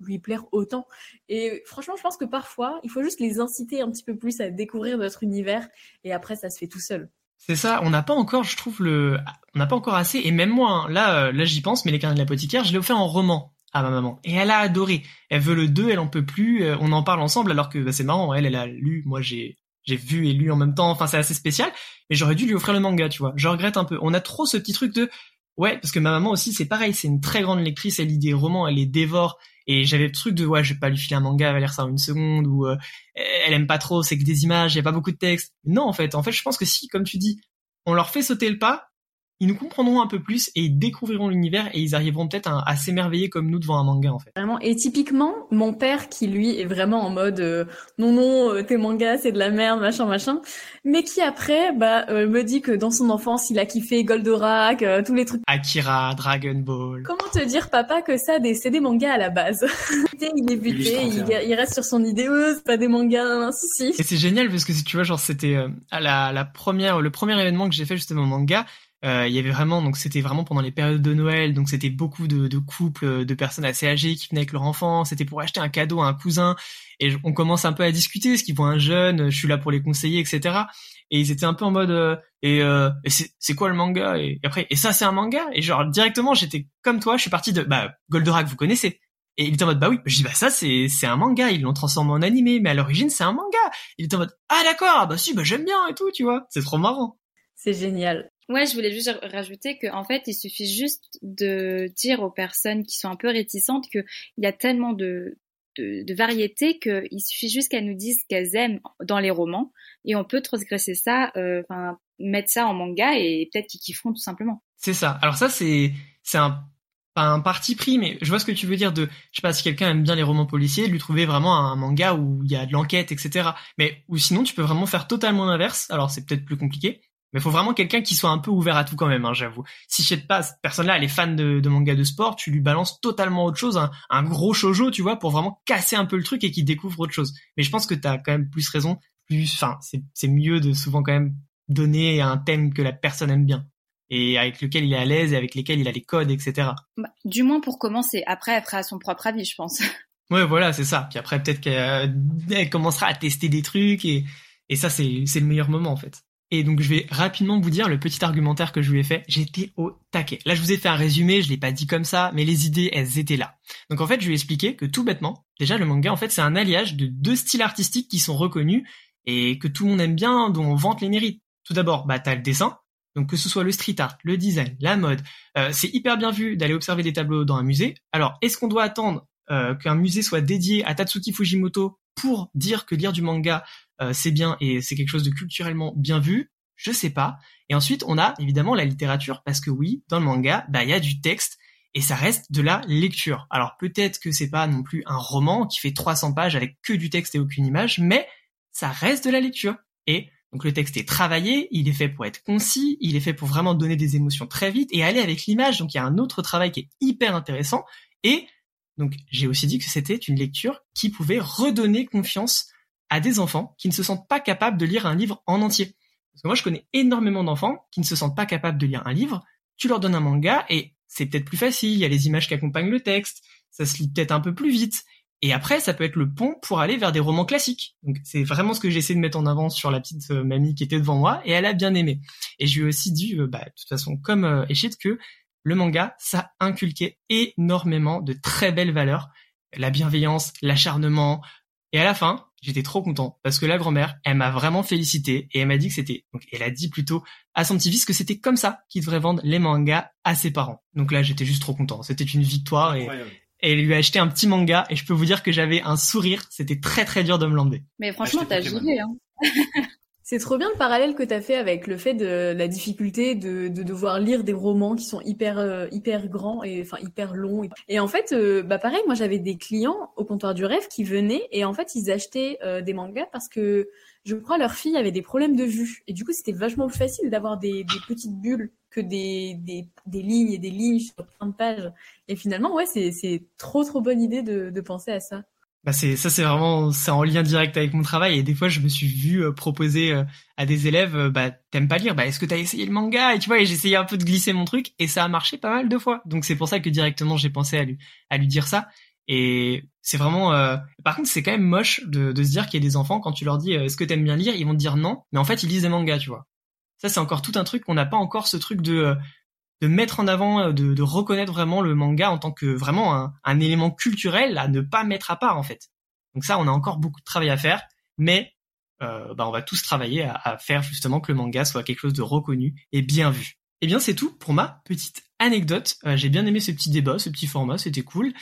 lui plaire autant. Et franchement, je pense que parfois, il faut juste les inciter un petit peu plus à découvrir notre univers et après, ça se fait tout seul. C'est ça, on n'a pas encore, je trouve le, on n'a pas encore assez. Et même moi, hein, là, euh, là, j'y pense, mais les carnets de l'apothicaire, je l'ai offert en roman à ma maman et elle a adoré. Elle veut le 2, elle en peut plus. Euh, on en parle ensemble alors que bah, c'est marrant. Elle, elle a lu, moi j'ai j'ai vu et lu en même temps. Enfin, c'est assez spécial. Mais j'aurais dû lui offrir le manga, tu vois. Je regrette un peu. On a trop ce petit truc de, ouais, parce que ma maman aussi, c'est pareil. C'est une très grande lectrice. Elle lit des romans, elle les dévore. Et j'avais le truc de, ouais, je vais pas lui filer un manga, elle va lire ça en une seconde, ou euh, elle aime pas trop, c'est que des images, il y a pas beaucoup de texte. Non, en fait, en fait, je pense que si, comme tu dis, on leur fait sauter le pas, ils nous comprendront un peu plus et ils découvriront l'univers et ils arriveront peut-être à, s'émerveiller comme nous devant un manga en fait. Vraiment. Et typiquement, mon père qui lui est vraiment en mode euh, non non euh, tes mangas c'est de la merde machin machin, mais qui après bah euh, me dit que dans son enfance il a kiffé Goldorak, tous les trucs. Akira, Dragon Ball. Comment te dire papa que ça c'est des mangas à la base? il est buté, il, reste sur son idée, c'est pas des mangas, si si. Et c'est génial parce que si tu vois genre c'était à la, la première le premier événement que j'ai fait justement manga euh, il y avait vraiment donc c'était vraiment pendant les périodes de Noël donc c'était beaucoup de, de, couples de personnes assez âgées qui venaient avec leur enfant. C'était pour acheter un cadeau à un cousin. Et on commence un peu à discuter ce qu'ils voient un jeune je suis là pour les conseiller etc et ils étaient un peu en mode euh, et, euh, c'est quoi le manga? Et, après et ça c'est un manga? Et genre directement j'étais comme toi je suis parti de bah Goldorak vous connaissez. Et il était en mode bah oui je dis bah ça c'est c'est un manga ils l'ont transformé en animé mais à l'origine c'est un manga. Il était en mode ah d'accord bah si bah j'aime bien et tout tu vois. C'est trop marrant. C'est génial Ouais, je voulais juste rajouter qu'en fait, il suffit juste de dire aux personnes qui sont un peu réticentes qu'il y a tellement de, de, de variétés qu'il suffit juste qu'elles nous disent qu'elles aiment dans les romans et on peut transgresser ça, euh, mettre ça en manga et peut-être qu'ils kifferont tout simplement. C'est ça. Alors ça, c'est c'est pas un parti pris, mais je vois ce que tu veux dire de, je sais pas, si quelqu'un aime bien les romans policiers, lui trouver vraiment un manga où il y a de l'enquête, etc. Mais, ou sinon, tu peux vraiment faire totalement l'inverse. Alors, c'est peut-être plus compliqué. Mais faut vraiment quelqu'un qui soit un peu ouvert à tout quand même, hein, j'avoue. Si je sais pas, cette personne-là, elle est fan de, de, manga de sport, tu lui balances totalement autre chose, un, gros shojo, tu vois, pour vraiment casser un peu le truc et qu'il découvre autre chose. Mais je pense que t'as quand même plus raison, plus, enfin, c'est mieux de souvent quand même donner un thème que la personne aime bien et avec lequel il est à l'aise et avec lesquels il a les codes, etc. Bah, du moins pour commencer. Après, elle fera son propre avis, je pense. Ouais, voilà, c'est ça. Puis après, peut-être qu'elle commencera à tester des trucs et, et ça, c'est le meilleur moment en fait. Et donc je vais rapidement vous dire le petit argumentaire que je lui ai fait. J'étais au taquet. Là je vous ai fait un résumé, je l'ai pas dit comme ça, mais les idées elles étaient là. Donc en fait je lui ai expliqué que tout bêtement, déjà le manga en fait c'est un alliage de deux styles artistiques qui sont reconnus et que tout le monde aime bien, dont on vante les mérites. Tout d'abord, bah t'as le dessin, donc que ce soit le street art, le design, la mode, euh, c'est hyper bien vu d'aller observer des tableaux dans un musée. Alors est-ce qu'on doit attendre euh, qu'un musée soit dédié à Tatsuki Fujimoto pour dire que lire du manga euh, c'est bien et c'est quelque chose de culturellement bien vu, je sais pas. Et ensuite, on a évidemment la littérature parce que oui, dans le manga, bah il y a du texte et ça reste de la lecture. Alors peut-être que c'est pas non plus un roman qui fait 300 pages avec que du texte et aucune image, mais ça reste de la lecture. Et donc le texte est travaillé, il est fait pour être concis, il est fait pour vraiment donner des émotions très vite et aller avec l'image. Donc il y a un autre travail qui est hyper intéressant. Et donc j'ai aussi dit que c'était une lecture qui pouvait redonner confiance à des enfants qui ne se sentent pas capables de lire un livre en entier. Parce que moi, je connais énormément d'enfants qui ne se sentent pas capables de lire un livre. Tu leur donnes un manga et c'est peut-être plus facile, il y a les images qui accompagnent le texte, ça se lit peut-être un peu plus vite. Et après, ça peut être le pont pour aller vers des romans classiques. Donc c'est vraiment ce que j'essaie de mettre en avant sur la petite euh, mamie qui était devant moi, et elle a bien aimé. Et je lui ai aussi dit, euh, bah, de toute façon, comme euh, que le manga, ça inculquait énormément de très belles valeurs. La bienveillance, l'acharnement. Et à la fin, j'étais trop content parce que la grand-mère, elle m'a vraiment félicité et elle m'a dit que c'était, donc elle a dit plutôt à son petit-fils que c'était comme ça qu'il devrait vendre les mangas à ses parents. Donc là, j'étais juste trop content. C'était une victoire et, et elle lui a acheté un petit manga et je peux vous dire que j'avais un sourire. C'était très très dur de me lander. Mais franchement, t'as joué, hein. C'est trop bien le parallèle que tu as fait avec le fait de la difficulté de, de devoir lire des romans qui sont hyper euh, hyper grands et enfin hyper longs. Et en fait, euh, bah pareil, moi j'avais des clients au comptoir du rêve qui venaient et en fait ils achetaient euh, des mangas parce que je crois leur fille avait des problèmes de vue et du coup c'était vachement plus facile d'avoir des, des, petites bulles que des, des, des, lignes et des lignes sur plein de pages. Et finalement ouais c'est trop trop bonne idée de, de penser à ça bah c'est ça c'est vraiment c'est en lien direct avec mon travail. Et des fois je me suis vu euh, proposer euh, à des élèves euh, bah t'aimes pas lire bah est-ce que t'as essayé le manga? Et tu vois j'essayais un peu de glisser mon truc et ça a marché pas mal de fois. Donc c'est pour ça que directement j'ai pensé à lui à lui dire ça. Et c'est vraiment par contre c'est quand même moche de, de se dire qu'il y a des enfants quand tu leur dis est-ce que t'aimes bien lire ils vont te dire non. Mais en fait ils lisent des mangas tu vois. Ça c'est encore tout un truc. Qu'on n'a pas encore ce truc de de mettre en avant, euh, de, reconnaître vraiment le manga en tant que vraiment un, élément culturel à ne pas mettre à part en fait. Donc ça, on a encore beaucoup de travail à faire, mais euh, bah, on va tous travailler à, à, faire justement que le manga soit quelque chose de reconnu et bien vu. Eh bien, c'est tout pour ma petite anecdote. Euh, J'ai bien aimé ce petit débat, ce petit format, c'était cool.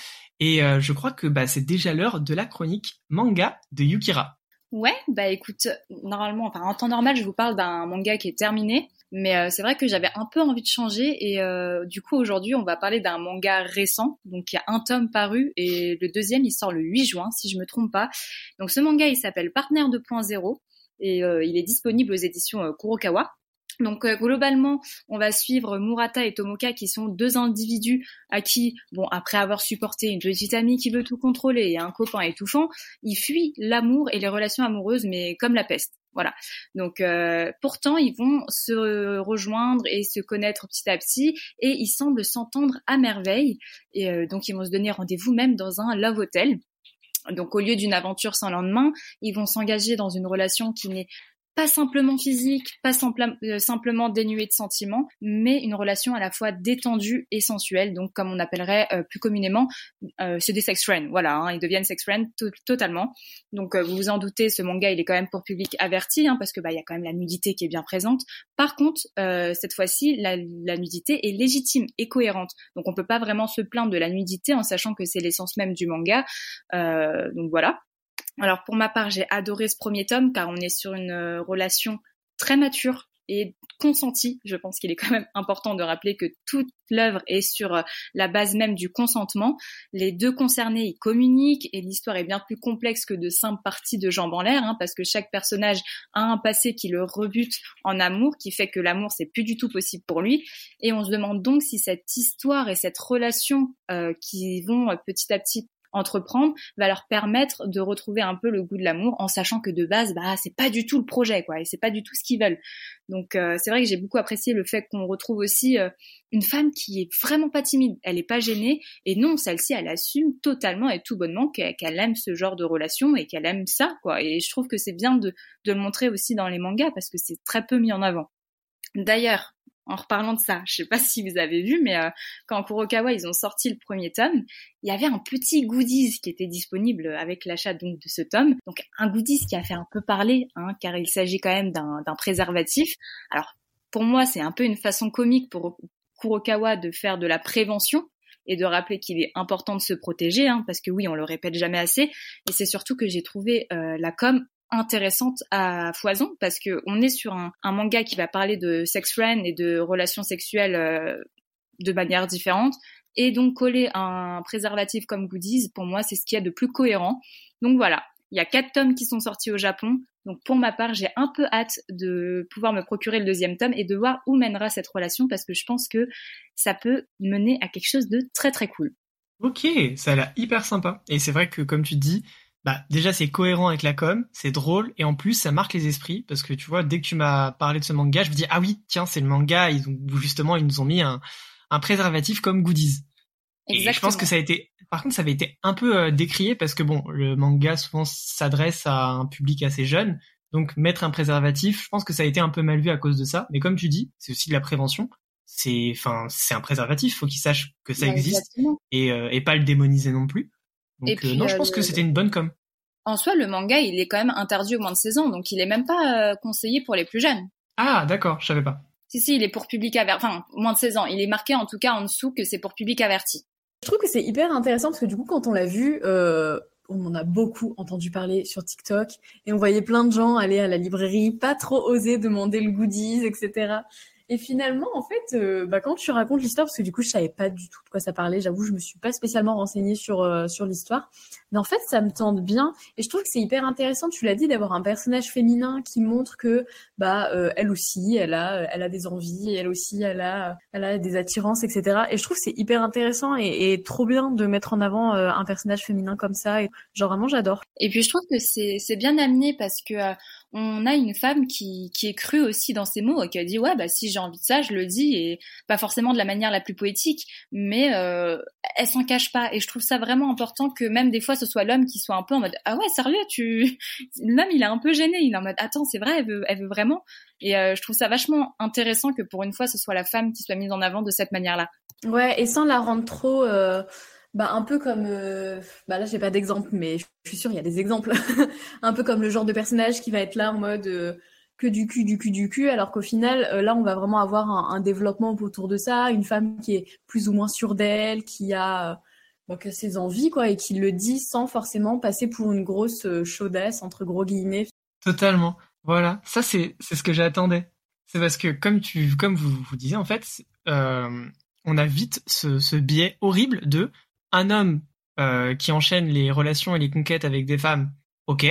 Et euh, je crois que bah, c'est déjà l'heure de la chronique manga de Yukira. Ouais, bah écoute, normalement, enfin en temps normal, je vous parle d'un manga qui est terminé, mais euh, c'est vrai que j'avais un peu envie de changer et euh, du coup aujourd'hui on va parler d'un manga récent. Donc il y a un tome paru et le deuxième il sort le 8 juin si je me trompe pas. Donc ce manga il s'appelle Partner 2.0 et euh, il est disponible aux éditions Kurokawa. Donc globalement, on va suivre Murata et Tomoka qui sont deux individus à qui, bon, après avoir supporté une petite amie qui veut tout contrôler et un copain étouffant, ils fuient l'amour et les relations amoureuses, mais comme la peste. Voilà. Donc euh, pourtant, ils vont se rejoindre et se connaître petit à petit et ils semblent s'entendre à merveille. Et euh, donc ils vont se donner rendez-vous même dans un love hotel. Donc au lieu d'une aventure sans lendemain, ils vont s'engager dans une relation qui n'est pas simplement physique, pas euh, simplement dénué de sentiments, mais une relation à la fois détendue et sensuelle, donc comme on appellerait euh, plus communément, euh, c'est des sex friends, voilà, hein, ils deviennent sex friends totalement. Donc euh, vous vous en doutez, ce manga il est quand même pour public averti, hein, parce que bah il y a quand même la nudité qui est bien présente. Par contre, cette fois-ci, la, la, nudité est légitime et cohérente, donc on peut pas vraiment se plaindre de la nudité en sachant que c'est l'essence même du manga. donc voilà. Alors pour ma part, j'ai adoré ce premier tome car on est sur une euh, relation très mature et consentie. Je pense qu'il est quand même important de rappeler que toute l'œuvre est sur euh, la base même du consentement. Les deux concernés y communiquent et l'histoire est bien plus complexe que de simples parties de jambes en l'air, hein, parce que chaque personnage a un passé qui le rebute en amour, qui fait que l'amour c'est plus du tout possible pour lui. Et on se demande donc si cette histoire et cette relation euh, qui vont petit à petit entreprendre va leur permettre de retrouver un peu le goût de l'amour en sachant que de base bah c'est pas du tout le projet quoi et c'est pas du tout ce qu'ils veulent. Donc euh, c'est vrai que j'ai beaucoup apprécié le fait qu'on retrouve aussi euh, une femme qui est vraiment pas timide. Elle est pas gênée et non celle-ci elle assume totalement et tout bonnement qu'elle aime ce genre de relation et qu'elle aime ça quoi. Et je trouve que c'est bien de, de le montrer aussi dans les mangas parce que c'est très peu mis en avant. D'ailleurs, en reparlant de ça, je sais pas si vous avez vu, mais euh, quand Kurokawa ils ont sorti le premier tome, il y avait un petit goodies qui était disponible avec l'achat donc de ce tome. Donc un goodies qui a fait un peu parler, hein, car il s'agit quand même d'un préservatif. Alors pour moi c'est un peu une façon comique pour Kurokawa de faire de la prévention et de rappeler qu'il est important de se protéger, hein, parce que oui, on le répète jamais assez. Et c'est surtout que j'ai trouvé euh, la com intéressante à foison parce que on est sur un, manga qui va parler de sex friend et de relations sexuelles euh, de manière différente et donc coller un préservatif comme goodies pour moi c'est ce qu'il y a de plus cohérent. Donc voilà il y a quatre tomes qui sont sortis au Japon. Donc pour ma part j'ai un peu hâte de pouvoir me procurer le deuxième tome et de voir où mènera cette relation parce que je pense que ça peut mener à quelque chose de très très cool. Ok ça a l'air hyper sympa. Et c'est vrai que comme tu dis bah déjà c'est cohérent avec la com, c'est drôle et en plus ça marque les esprits parce que tu vois dès que tu m'as parlé de ce manga, je me dis ah oui tiens c'est le manga ils ont justement ils nous ont mis un, un préservatif comme goodies. Exactement. Et je pense que ça a été par contre ça avait été un peu euh, décrié parce que bon le manga souvent s'adresse à un public assez jeune. Donc mettre un préservatif je pense que ça a été un peu mal vu à cause de ça. Mais comme tu dis c'est aussi de la prévention. C'est enfin c'est un préservatif faut qu'ils sachent que ça existe. Et, euh, et pas le démoniser non plus donc euh, non, je pense que c'était une bonne com. En soi, le manga, il est quand même interdit au moins de 16 ans, donc il est même pas euh, conseillé pour les plus jeunes. Ah, d'accord, je savais pas. Si, si, il est pour public averti, enfin, moins de 16 ans. Il est marqué en tout cas en dessous que c'est pour public averti. Je trouve que c'est hyper intéressant parce que du coup, quand on l'a vu, euh, on en a beaucoup entendu parler sur TikTok et on voyait plein de gens aller à la librairie, pas trop oser demander le goodies, etc. Et finalement, en fait, euh, bah, quand tu racontes l'histoire, parce que du coup, je savais pas du tout de quoi ça parlait, j'avoue, je me suis pas spécialement renseignée sur euh, sur l'histoire, mais en fait, ça me tente bien, et je trouve que c'est hyper intéressant. Tu l'as dit, d'avoir un personnage féminin qui montre que, bah, euh, elle aussi, elle a, elle a des envies, elle aussi, elle a, elle a des attirances, etc. Et je trouve que c'est hyper intéressant et, et, trop bien de mettre en avant un personnage féminin comme ça. Genre vraiment, j'adore. Et puis je trouve que c'est c'est bien amené parce que on a une femme qui, qui est crue aussi dans ses mots et qui a dit ouais bah si j'ai envie de ça je le dis et pas forcément de la manière la plus poétique mais euh, elle s'en cache pas. Et je trouve ça vraiment important que même des fois ce soit l'homme qui soit un peu en mode ah ouais sérieux tu l'homme il est un peu gêné il est en mode attends c'est vrai elle veut, vraiment? Et euh, je trouve ça vachement intéressant que pour une fois ce soit la femme qui soit mise en avant de cette manière là ouais et sans la rendre trop euh bah, un peu comme, bah là j'ai pas d'exemple, mais je suis sûre il y a des exemples. un peu comme le genre de personnage qui va être là en mode que du cul, du cul, du cul, alors qu'au final, euh, là on va vraiment avoir un, développement autour de ça, une femme qui est plus ou moins sûre d'elle, qui a euh, ses envies quoi, et qui le dit sans forcément passer pour une grosse chaudesse entre gros guillemets. Totalement. Voilà, ça c'est ce que j'attendais. C'est parce que comme tu comme vous vous disiez en fait, on a vite ce, ce biais horrible de un homme euh, qui enchaîne les relations et les conquêtes avec des femmes, ok.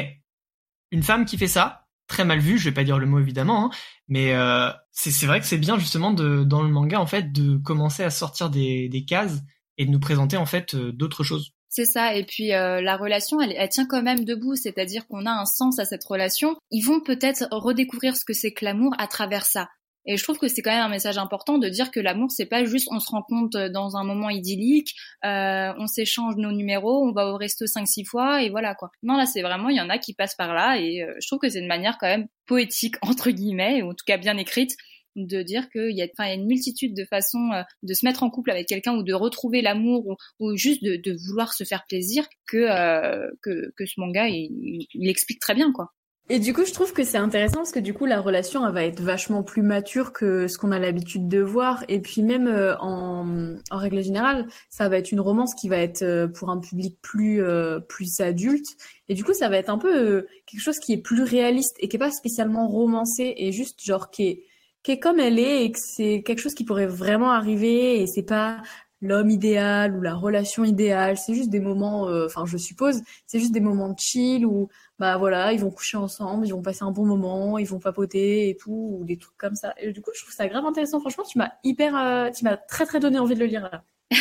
Une femme qui fait ça, très mal vu, je vais pas dire le mot évidemment, hein, mais euh, c'est vrai que c'est bien justement de, dans le manga en fait de commencer à sortir des, des cases et de nous présenter en fait euh, d'autres choses. C'est ça, et puis la relation, elle, elle, tient quand même debout, c'est-à-dire qu'on a un sens à cette relation. Ils vont peut-être redécouvrir ce que c'est que l'amour à travers ça. Et je trouve que c'est quand même un message important de dire que l'amour, c'est pas juste on se rencontre dans un moment idyllique, euh, on s'échange nos numéros, on va au resto 5-6 fois et voilà quoi. Non, là, c'est vraiment, il y en a qui passent par là et euh, je trouve que c'est une manière quand même poétique, entre guillemets, ou en tout cas bien écrite, de dire qu'il y a, il y a une multitude de façons euh, de se mettre en couple avec quelqu'un ou de retrouver l'amour ou, ou, juste de, de, vouloir se faire plaisir que, euh, que, que ce manga, il, il explique très bien quoi. Et du coup, je trouve que c'est intéressant parce que du coup, la relation elle va être vachement plus mature que ce qu'on a l'habitude de voir. Et puis même euh, en, en, règle générale, ça va être une romance qui va être euh, pour un public plus euh, plus adulte. Et du coup, ça va être un peu quelque chose qui est plus réaliste et qui est pas spécialement romancé et juste genre qui est qui est comme elle est et que c'est quelque chose qui pourrait vraiment arriver et c'est pas l'homme idéal ou la relation idéale. C'est juste des moments, enfin je suppose, c'est juste des moments de chill où bah voilà, ils vont coucher ensemble, ils vont passer un bon moment, ils vont papoter et tout, ou des trucs comme ça. Et du coup, je trouve ça grave intéressant. Franchement, tu m'as hyper, euh, tu m'as très très donné envie de le lire là.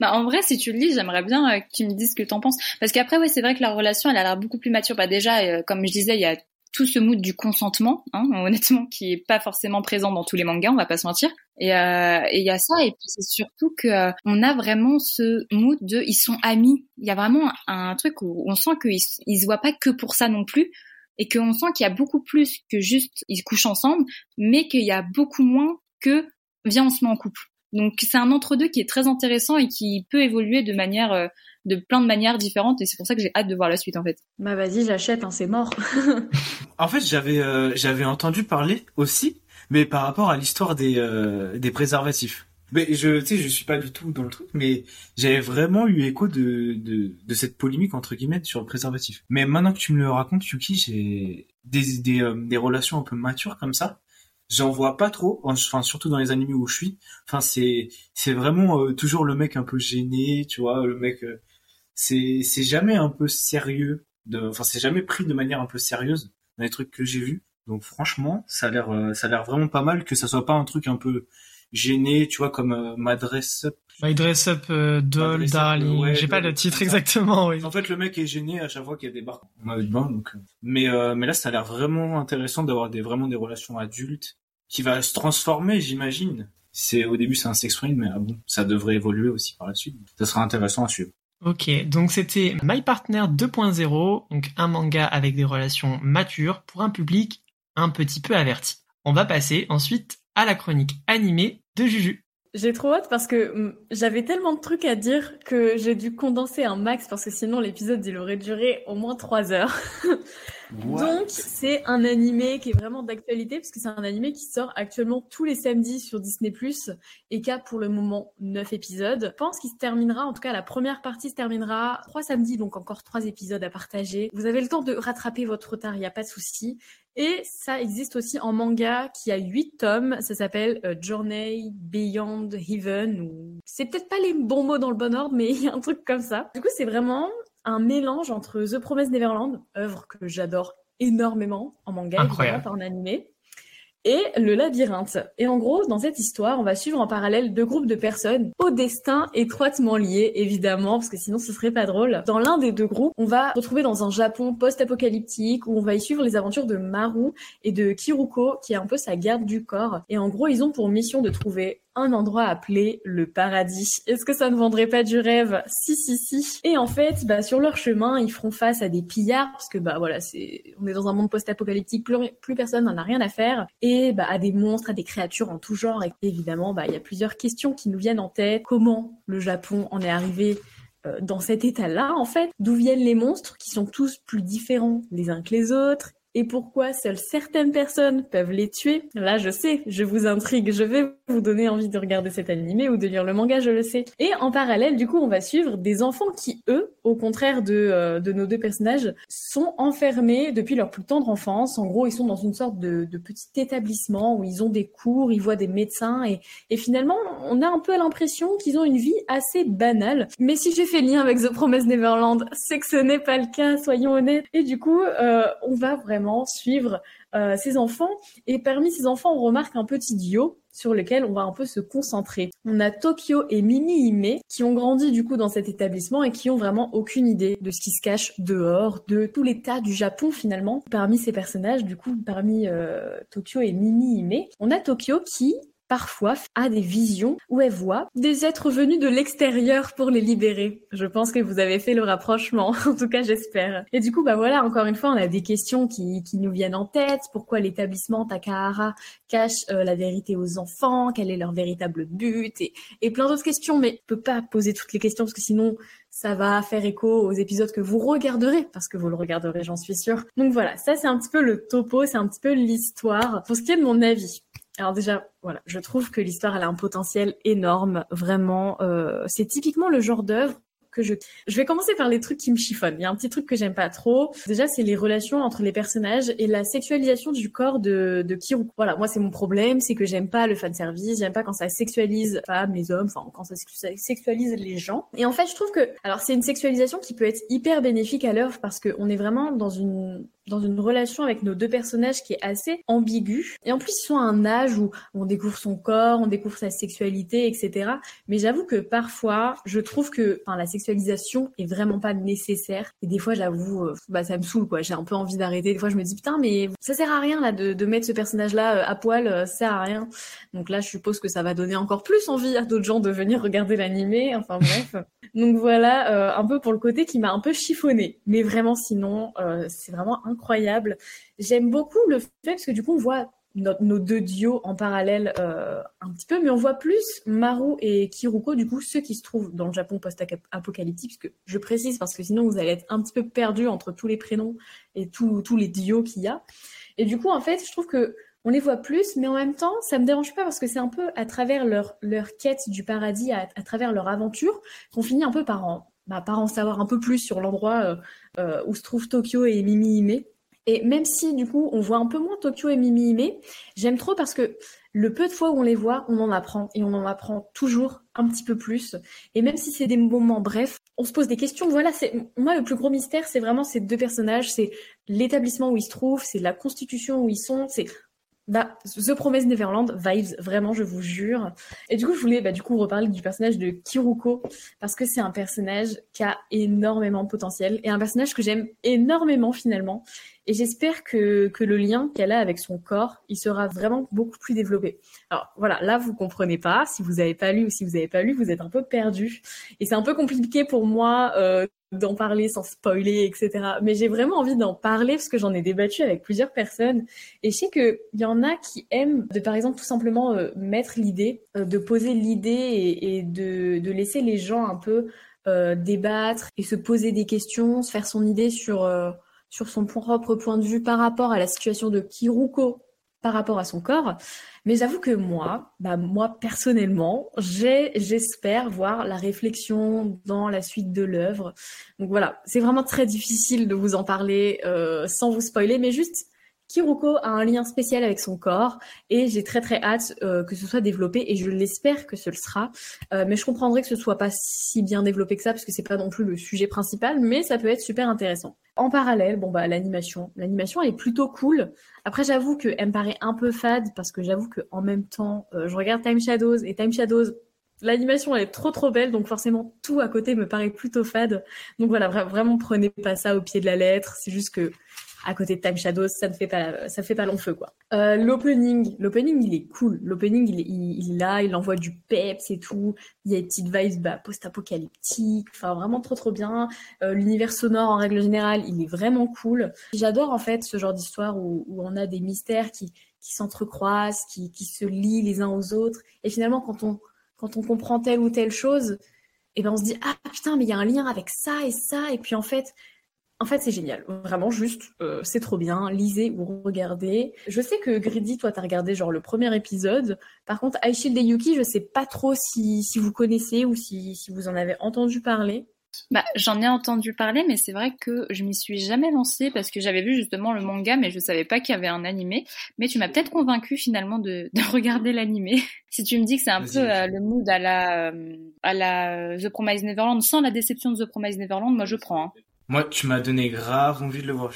bah en vrai, si tu le lis, j'aimerais bien euh, que tu me dises ce que t'en penses. Parce qu'après, oui, c'est vrai que la relation, elle a l'air beaucoup plus mature. Bah déjà, euh, comme je disais, il y a tout ce mood du consentement, hein, honnêtement, qui est pas forcément présent dans tous les mangas, on va pas se mentir. Et il euh, y a ça, et puis c'est surtout que euh, on a vraiment ce mood de ils sont amis. Il y a vraiment un, truc où on sent qu'ils ils se voient pas que pour ça non plus, et qu'on sent qu'il y a beaucoup plus que juste ils couchent ensemble, mais qu'il y a beaucoup moins que viens on se met en couple. Donc c'est un entre-deux qui est très intéressant et qui peut évoluer de manière euh, de plein de manières différentes et c'est pour ça que j'ai hâte de voir la suite en fait. Bah vas-y, j'achète, hein, c'est mort. en fait, j'avais euh, j'avais entendu parler aussi, mais par rapport à l'histoire des euh, des préservatifs. Mais je tu sais, je suis pas du tout dans le truc, mais j'avais vraiment eu écho de, de de cette polémique entre guillemets sur le préservatif. Mais maintenant que tu me le racontes, Yuki, j'ai des des euh, des relations un peu matures comme ça j'en vois pas trop enfin surtout dans les animés où je suis enfin c'est c'est vraiment toujours le mec un peu gêné tu vois le mec c'est c'est jamais un peu sérieux de enfin c'est jamais pris de manière un peu sérieuse dans les trucs que j'ai vus donc franchement ça a l'air euh, ça a l'air vraiment pas mal que ça soit pas un truc un peu gêné tu vois comme euh, m'adresse My Dress Up euh, Doll, Darling. J'ai pas le titre exactement. Oui. En fait, le mec est gêné à chaque fois qu'il y a des barres en maillot de bain. Donc, euh. mais euh, mais là, ça a l'air vraiment intéressant d'avoir des vraiment des relations adultes qui va se transformer, j'imagine. C'est au début c'est un sex friend, mais ah bon, ça devrait évoluer aussi par la suite. Ça sera intéressant à suivre. Ok, donc c'était My Partner 2.0, donc un manga avec des relations matures pour un public un petit peu averti. On va passer ensuite à la chronique animée de Juju. J'ai trop hâte parce que hum, j'avais tellement de trucs à dire que j'ai dû condenser un max parce que sinon l'épisode il aurait duré au moins trois heures. Donc c'est un animé qui est vraiment d'actualité parce que c'est un animé qui sort actuellement tous les samedis sur Disney Plus et qui a pour le moment neuf épisodes. Je pense qu'il se terminera, en tout cas la première partie se terminera trois samedis, donc encore trois épisodes à partager. Vous avez le temps de rattraper votre retard, il n'y a pas de souci. Et ça existe aussi en manga qui a huit tomes. Ça s'appelle euh, Journey Beyond Heaven. Ou... C'est peut-être pas les bons mots dans le bon ordre, mais il y a un truc comme ça. Du coup, c'est vraiment un mélange entre The Promise Neverland, œuvre que j'adore énormément en manga, Incroyable. en animé, et le labyrinthe. Et en gros, dans cette histoire, on va suivre en parallèle deux groupes de personnes au destin étroitement liés, évidemment, parce que sinon ce serait pas drôle. Dans l'un des deux groupes, on va retrouver dans un Japon post-apocalyptique où on va y suivre les aventures de Maru et de Kiruko, qui est un peu sa garde du corps. Et en gros, ils ont pour mission de trouver un endroit appelé le paradis. Est-ce que ça ne vendrait pas du rêve? Si, si, si. Et en fait, bah, sur leur chemin, ils feront face à des pillards, parce que bah voilà, c'est, on est dans un monde post-apocalyptique, plus, personne n'en a rien à faire, et bah, à des monstres, à des créatures en tout genre. Et évidemment, bah, il y a plusieurs questions qui nous viennent en tête. Comment le Japon en est arrivé euh, dans cet état-là, en fait, d'où viennent les monstres qui sont tous plus différents les uns que les autres, et pourquoi seules certaines personnes peuvent les tuer? Là, je sais, je vous intrigue, je vais vous donner envie de regarder cet animé ou de lire le manga, je le sais. Et en parallèle, du coup, on va suivre des enfants qui, eux, au contraire de, euh, de nos deux personnages, sont enfermés depuis leur plus tendre enfance. En gros, ils sont dans une sorte de, de petit établissement où ils ont des cours, ils voient des médecins et, et finalement, on a un peu l'impression qu'ils ont une vie assez banale. Mais si j'ai fait lien avec The Promise Neverland, c'est que ce n'est pas le cas, soyons honnêtes. Et du coup, euh, on va vraiment suivre euh, ces enfants. Et parmi ces enfants, on remarque un petit duo sur lequel on va un peu se concentrer. On a Tokyo et Mimi Hime qui ont grandi du coup dans cet établissement et qui ont vraiment aucune idée de ce qui se cache dehors, de tout l'état du Japon finalement. Parmi ces personnages, du coup, parmi euh, Tokyo et Mimi Hime, on a Tokyo qui parfois a des visions où elle voit des êtres venus de l'extérieur pour les libérer. Je pense que vous avez fait le rapprochement, en tout cas j'espère. Et du coup, bah voilà, encore une fois, on a des questions qui, qui nous viennent en tête. Pourquoi l'établissement Takahara cache euh, la vérité aux enfants? Quel est leur véritable but? Et, et plein d'autres questions, mais je peux pas poser toutes les questions parce que sinon ça va faire écho aux épisodes que vous regarderez, parce que vous le regarderez, j'en suis sûre. Donc voilà, ça c'est un petit peu le topo, c'est un petit peu l'histoire. Pour ce qui est de mon avis, alors déjà, voilà, je trouve que l'histoire elle a un potentiel énorme, vraiment. Euh, c'est typiquement le genre d'œuvre que je. Je vais commencer par les trucs qui me chiffonnent. Il y a un petit truc que j'aime pas trop. Déjà, c'est les relations entre les personnages et la sexualisation du corps de, de Kiru. Voilà, moi c'est mon problème, c'est que j'aime pas le fan service, j'aime pas quand ça sexualise les femmes, les hommes, enfin quand ça sexualise les gens. Et en fait, je trouve que, alors c'est une sexualisation qui peut être hyper bénéfique à l'œuvre parce qu'on est vraiment dans une dans une relation avec nos deux personnages qui est assez ambiguë. Et en plus, ils sont à un âge où on découvre son corps, on découvre sa sexualité, etc. Mais j'avoue que parfois, je trouve que enfin, la sexualisation est vraiment pas nécessaire. Et des fois, j'avoue, euh, bah, ça me saoule, quoi. J'ai un peu envie d'arrêter. Des fois, je me dis, putain, mais ça sert à rien, là, de, de mettre ce personnage-là euh, à poil, euh, ça sert à rien. Donc là, je suppose que ça va donner encore plus envie à d'autres gens de venir regarder l'animé. Enfin, bref. Donc voilà, un peu pour le côté qui m'a un peu chiffonné. Mais vraiment, sinon, c'est vraiment incroyable. J'aime beaucoup le fait parce que du coup on voit nos deux dios en parallèle euh, un petit peu, mais on voit plus Maru et Kiruko, du coup, ceux qui se trouvent dans le Japon post-apocalyptique, parce je précise, parce que sinon vous allez être un petit peu perdu entre tous les prénoms et tous les dios qu'il y a. Et du coup, en fait, je trouve que on les voit plus, mais en même temps, ça me dérange pas parce que c'est un peu à travers leur, leur quête du paradis, à, à travers leur aventure, qu'on finit un peu par en, bah, par en savoir un peu plus sur l'endroit euh, euh, où se trouvent Tokyo et Mimi Hime. Et même si du coup on voit un peu moins Tokyo et Mimi Hime, j'aime trop parce que le peu de fois où on les voit, on en apprend et on en apprend toujours un petit peu plus. Et même si c'est des moments brefs, on se pose des questions. Voilà, c'est moi le plus gros mystère, c'est vraiment ces deux personnages, c'est l'établissement où ils se trouvent, c'est la constitution où ils sont, c'est Bah, The Promise Neverland vibes vraiment, je vous jure. Et du coup, je voulais bah, du coup reparler du personnage de Kiruko parce que c'est un personnage qui a énormément de potentiel et un personnage que j'aime énormément finalement. Et j'espère que, que le lien qu'elle a avec son corps, il sera vraiment beaucoup plus développé. Alors voilà, là vous comprenez pas. Si vous avez pas lu ou si vous avez pas lu, vous êtes un peu perdu. Et c'est un peu compliqué pour moi euh, d'en parler sans spoiler, etc. Mais j'ai vraiment envie d'en parler parce que j'en ai débattu avec plusieurs personnes. Et je sais qu'il y en a qui aiment de par exemple tout simplement euh, mettre l'idée, euh, de poser l'idée et, de, de, laisser les gens un peu euh, débattre et se poser des questions, se faire son idée sur sur son propre point de vue par rapport à la situation de Kiruko par rapport à son corps. Mais j'avoue que moi, bah moi personnellement, j'espère voir la réflexion dans la suite de l'œuvre. Donc voilà, c'est vraiment très difficile de vous en parler euh, sans vous spoiler, mais juste Kiruko a un lien spécial avec son corps et j'ai très très hâte euh, que ce soit développé et je l'espère que ce le sera. Euh, mais je comprendrais que ce soit pas si bien développé que ça parce que c'est pas non plus le sujet principal, mais ça peut être super intéressant. En parallèle, bon bah l'animation, l'animation elle est plutôt cool. Après j'avoue qu'elle me paraît un peu fade parce que j'avoue que en même temps euh, je regarde Time Shadows et Time Shadows L'animation est trop trop belle, donc forcément tout à côté me paraît plutôt fade. Donc voilà, vraiment prenez pas ça au pied de la lettre. C'est juste que à côté de Time Shadows, ça ne fait pas, ça fait pas long feu, quoi. Euh, l'opening, l'opening, il est cool. L'opening, il il, il là, il envoie du peps et tout. Il y a des petites vibes, bah, post-apocalyptiques. Enfin, vraiment trop, trop bien. Euh, l'univers sonore, en règle générale, il est vraiment cool. J'adore, en fait, ce genre d'histoire où, on a des mystères qui, qui s'entrecroisent, qui, qui se lient les uns aux autres. Et finalement, quand on, quand on comprend telle ou telle chose, et ben on se dit ah putain mais il y a un lien avec ça et ça et puis en fait en fait, c'est génial. Vraiment, juste, euh, c'est trop bien. Lisez ou regardez. Je sais que Greedy, toi, t'as regardé genre le premier épisode. Par contre, I Shield et Yuki, je sais pas trop si, si vous connaissez ou si, si vous en avez entendu parler. Bah, j'en ai entendu parler, mais c'est vrai que je m'y suis jamais lancée parce que j'avais vu justement le manga, mais je savais pas qu'il y avait un animé. Mais tu m'as peut-être convaincu finalement de, de regarder l'animé. si tu me dis que c'est un peu euh, le mood à la, euh, à la The Promised Neverland, sans la déception de The Promised Neverland, moi je prends. Hein. Moi, tu m'as donné grave envie de le voir.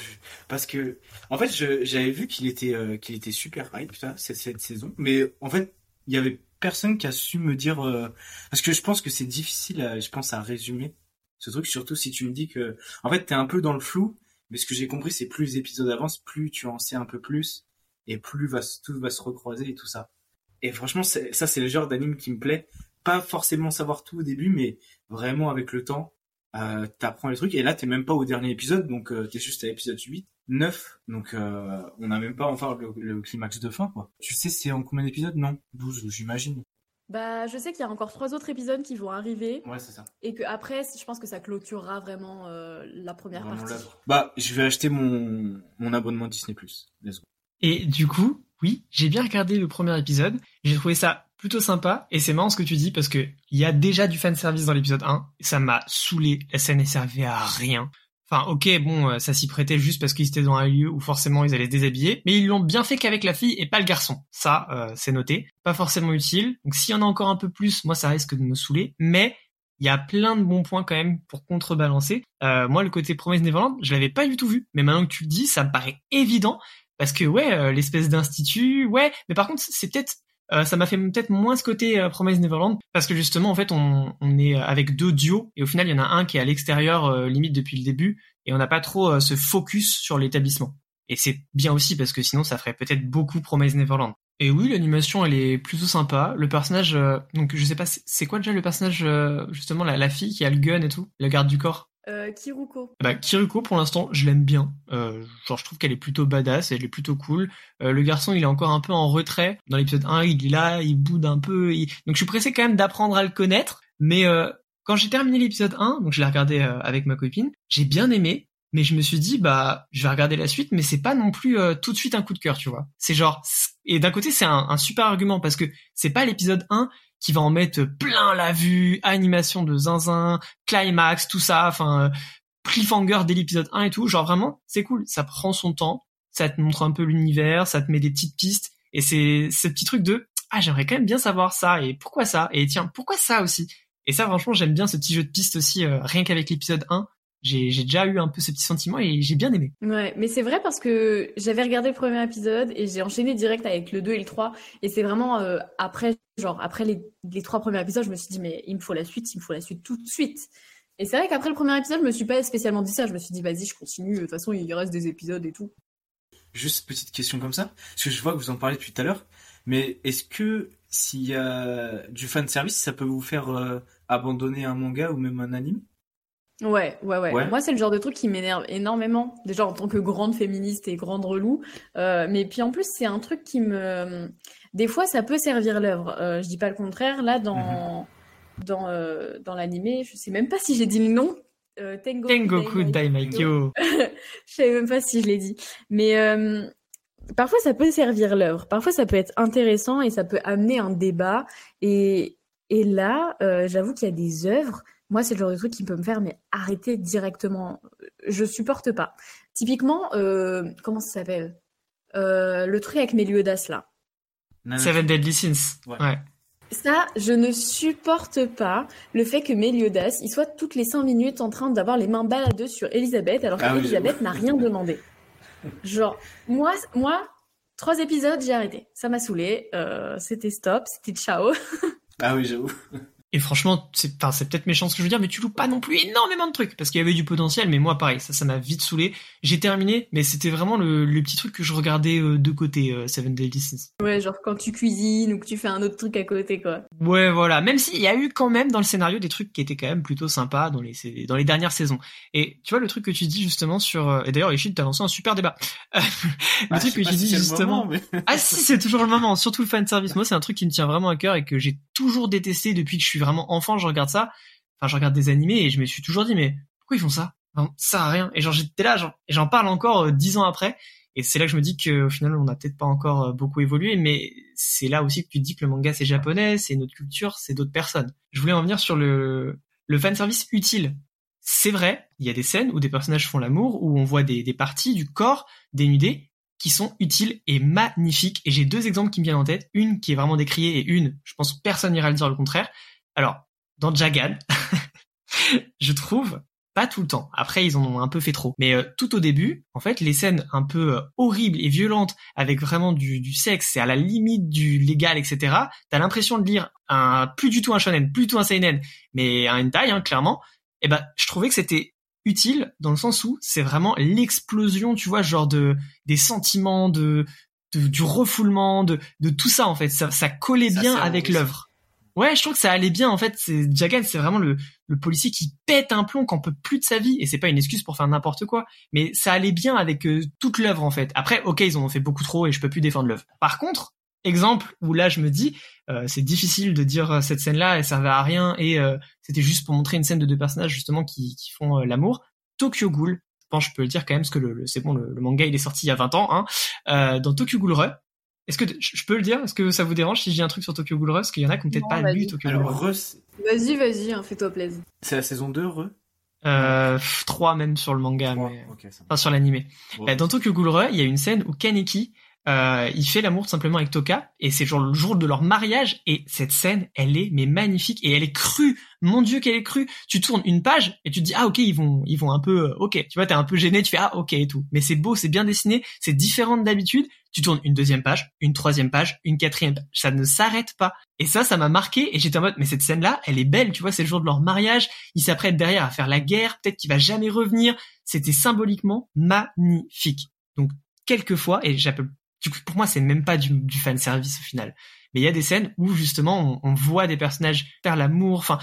Parce que, en fait, j'avais vu qu'il était, euh, qu'il était super hype, putain, cette, cette saison. Mais, en fait, il y avait personne qui a su me dire, euh, parce que je pense que c'est difficile, à, je pense, à résumer ce truc, surtout si tu me dis que, en fait, t'es un peu dans le flou. Mais ce que j'ai compris, c'est plus les épisodes avancent, plus tu en sais un peu plus, et plus va, tout va se recroiser et tout ça. Et franchement, ça, c'est le genre d'anime qui me plaît. Pas forcément savoir tout au début, mais vraiment avec le temps, euh, t'apprends les trucs et là t'es même pas au dernier épisode donc euh, t'es juste à l'épisode 8 9 donc euh, on n'a même pas enfin le, le, climax de fin quoi. Tu sais c'est en combien d'épisodes? Non 12 j'imagine. Bah je sais qu'il y a encore trois autres épisodes qui vont arriver. Ouais c'est ça. Et que après je pense que ça clôturera vraiment euh, la première vraiment partie. bah je vais acheter mon mon abonnement Disney Plus. Et du coup oui j'ai bien regardé le premier épisode. J'ai trouvé ça plutôt sympa. Et c'est marrant ce que tu dis parce que il y a déjà du fan service dans l'épisode 1. Ça m'a saoulé. La scène ne servait à rien. Enfin, ok, bon, euh, ça s'y prêtait juste parce qu'ils étaient dans un lieu où forcément ils allaient se déshabiller, mais ils l'ont bien fait qu'avec la fille et pas le garçon. Ça, euh, c'est noté. Pas forcément utile. Donc s'il y en a encore un peu plus, moi ça risque de me saouler. Mais il y a plein de bons points quand même pour contrebalancer. Euh, moi, le côté promesse Neverland, je l'avais pas du tout vu, mais maintenant que tu le dis, ça me paraît évident parce que ouais, euh, l'espèce d'institut, ouais, mais par contre, c'est peut-être euh, ça m'a fait peut-être moins ce côté euh, Promise Neverland parce que justement en fait on, est avec deux duos et au final il y en a un qui est à l'extérieur euh, limite depuis le début et on n'a pas trop ce focus sur l'établissement. Et c'est bien aussi parce que sinon ça ferait peut-être beaucoup Promise Neverland. Et oui, l'animation elle est plutôt sympa. Le personnage, donc je sais pas, c'est quoi déjà le personnage justement la, la fille qui a le gun et tout, la garde du corps? Euh, Kiruko. Bah, Kiruko, pour l'instant, je l'aime bien. Euh, genre, je trouve qu'elle est plutôt badass, elle est plutôt cool. Euh, le garçon, il est encore un peu en retrait. Dans l'épisode 1, il est là, il boude un peu. Donc, je suis pressé quand même d'apprendre à le connaître. Mais quand j'ai terminé l'épisode 1, donc je l'ai regardé avec ma copine, j'ai bien aimé. Mais je me suis dit, bah, je vais regarder la suite, mais c'est pas non plus tout de suite un coup de cœur, tu vois. C'est genre, et d'un côté, c'est un, un super argument parce que c'est pas l'épisode 1 qui va en mettre plein la vue, animation de zinzin, climax, tout ça, enfin euh, cliffhanger dès l'épisode 1 et tout, genre vraiment, c'est cool, ça prend son temps, ça te montre un peu l'univers, ça te met des petites pistes. Et c'est ce petit truc de ah, j'aimerais quand même bien savoir ça. Et pourquoi ça? Et tiens, pourquoi ça aussi? Et ça franchement, j'aime bien ce petit jeu de pistes aussi euh, rien qu'avec l'épisode 1, j'ai déjà eu un peu ce petit sentiment et j'ai bien aimé. Ouais, mais c'est vrai parce que j'avais regardé le premier épisode et j'ai enchaîné direct avec le 2 et le 3 et c'est vraiment euh, après genre après les, les trois premiers épisodes, je me suis dit mais il me faut la suite, il me faut la suite tout de suite. Et c'est vrai qu'après le premier épisode, je me suis pas spécialement dit ça, je me suis dit vas-y, je continue, de toute façon, il reste des épisodes et tout. Juste petite question comme ça, parce que je vois que vous en parlez depuis tout à l'heure, mais est-ce que s'il y a du fan service, ça peut vous faire euh, abandonner un manga ou même un anime? Ouais, ouais, ouais, Moi, c'est le genre de truc qui m'énerve énormément. Déjà en tant que grande féministe et grande relou. Euh, mais puis en plus, c'est un truc qui me. Des fois, ça peut servir l'œuvre. Euh, je dis pas le contraire. Là, dans mhm. dans euh, dans l'animé, je sais même pas si j'ai dit le nom. Euh, Tengoku, Tengoku Daimaikyo. je sais même pas si je l'ai dit. Mais parfois, ça peut servir l'œuvre. Parfois, ça peut être intéressant et ça peut amener un débat. Et et là, j'avoue qu'il y a des œuvres moi, c'est le genre de truc qui peut me faire mais arrêter directement. Je supporte pas. Typiquement, euh, comment ça s'appelle? Euh, Le truc avec Meliodas là. Seven Deadly Sins. Ouais. Ça, je ne supporte pas le fait que Meliodas, il soit toutes les cinq minutes en train d'avoir les mains baladeuses sur Elisabeth, alors ah qu'Elisabeth n'a rien demandé. Genre, moi, moi, trois épisodes, j'ai arrêté. Ça m'a saoulé. Euh, c'était stop, c'était ciao. ah oui, j'avoue. Et franchement, c'est, enfin, c'est peut-être méchant ce que je veux dire, mais tu loues pas non plus énormément de trucs parce qu'il y avait du potentiel. Mais moi, pareil, ça, ça m'a vite saoulé. J'ai terminé, mais c'était vraiment le, le, petit truc que je regardais euh, de côté, euh, Seven Deadly Sins. Ouais, genre quand tu cuisines ou que tu fais un autre truc à côté, quoi. Ouais, voilà. Même s'il y a eu quand même dans le scénario des trucs qui étaient quand même plutôt sympas dans les dans les dernières saisons. Et tu vois le truc que tu dis justement sur, euh, et d'ailleurs, Ishid t'as lancé un super débat. le ah, truc que tu dis justement. ah si, c'est toujours le moment. Surtout le fan service. Moi, c'est un truc qui me tient vraiment à cœur et que j'ai toujours détesté depuis que je suis vraiment enfant. Je regarde ça, enfin je regarde des animés et je me suis toujours dit mais pourquoi ils font ça? Ça sert rien. Et genre j'étais là, et j'en parle encore euh, dix ans après. Et c'est là que je me dis qu'au final on n'a peut-être pas encore euh, beaucoup évolué, mais c'est là aussi que tu te dis que le manga c'est japonais, c'est notre culture, c'est d'autres personnes. Je voulais en venir sur le le fan service utile. C'est vrai, il y a des scènes où des personnages font l'amour, où on voit des, parties du corps dénudées qui sont utiles et magnifiques. Et j'ai deux exemples qui me viennent en tête. Une qui est vraiment décriée et une, je pense personne n'ira dire le contraire. Alors, dans Jagan, je trouve pas tout le temps. Après, ils en ont un peu fait trop. Mais euh, tout au début, en fait, les scènes un peu euh, horribles et violentes, avec vraiment du, du sexe, c'est à la limite du légal, etc. T'as l'impression de lire un plus du tout un shonen, plus du tout un seinen, mais un hentai, hein, clairement. Et eh ben, je trouvais que c'était utile dans le sens où c'est vraiment l'explosion, tu vois, genre de des sentiments, de, du refoulement, de, de tout ça en fait. Ça, ça collait bien avec l'œuvre. Ouais, je trouve que ça allait bien en fait. C'est Jagan, c'est vraiment le, le policier qui pète un plomb qu'on peut plus de sa vie et c'est pas une excuse pour faire n'importe quoi, mais ça allait bien avec euh, toute l'œuvre en fait. Après, ok, ils en ont fait beaucoup trop et je peux plus défendre l'œuvre. Par contre, exemple où là je me dis euh, c'est difficile de dire euh, cette scène là elle servait à rien et c'était juste pour montrer une scène de deux personnages justement qui, qui font l'amour Tokyo Ghoul je pense je peux le dire quand même parce que le, c'est bon le, manga il est sorti il y a 20 ans hein, dans Tokyo Ghoul Re est-ce que je peux le dire? Est-ce que ça vous dérange si je dis un truc sur Tokyo Ghoul Re Parce qu'il y en a qui n'ont peut-être pas lu Tokyo Ghoul. Vas-y, vas-y, hein, fais-toi plaisir. C'est la saison 2, Re euh, 3 même sur le manga, mais... enfin sur l'animé. Bah, dans Tokyo Ghoul Re, il y a une scène où Kaneki, euh, il fait l'amour simplement avec Toka et c'est genre le jour de leur mariage et cette scène elle est mais magnifique et elle est crue. Mon dieu qu'elle est crue. Tu tournes une page et tu te dis ah ok ils vont ils vont un peu euh, ok. Tu vois t'es un peu gêné tu fais ah ok et tout. Mais c'est beau c'est bien dessiné c'est différent d'habitude tu tournes une deuxième page une troisième page une quatrième page ça ne s'arrête pas et ça ça m'a marqué et j'étais en mode mais cette scène là elle est belle tu vois c'est le jour de leur mariage ils s'apprêtent derrière à faire la guerre peut-être qu'il va jamais revenir c'était symboliquement magnifique donc quelquefois et j'appelle du coup, pour moi, c'est même pas du, du fan service au final. Mais il y a des scènes où justement, on, on voit des personnages faire l'amour, enfin,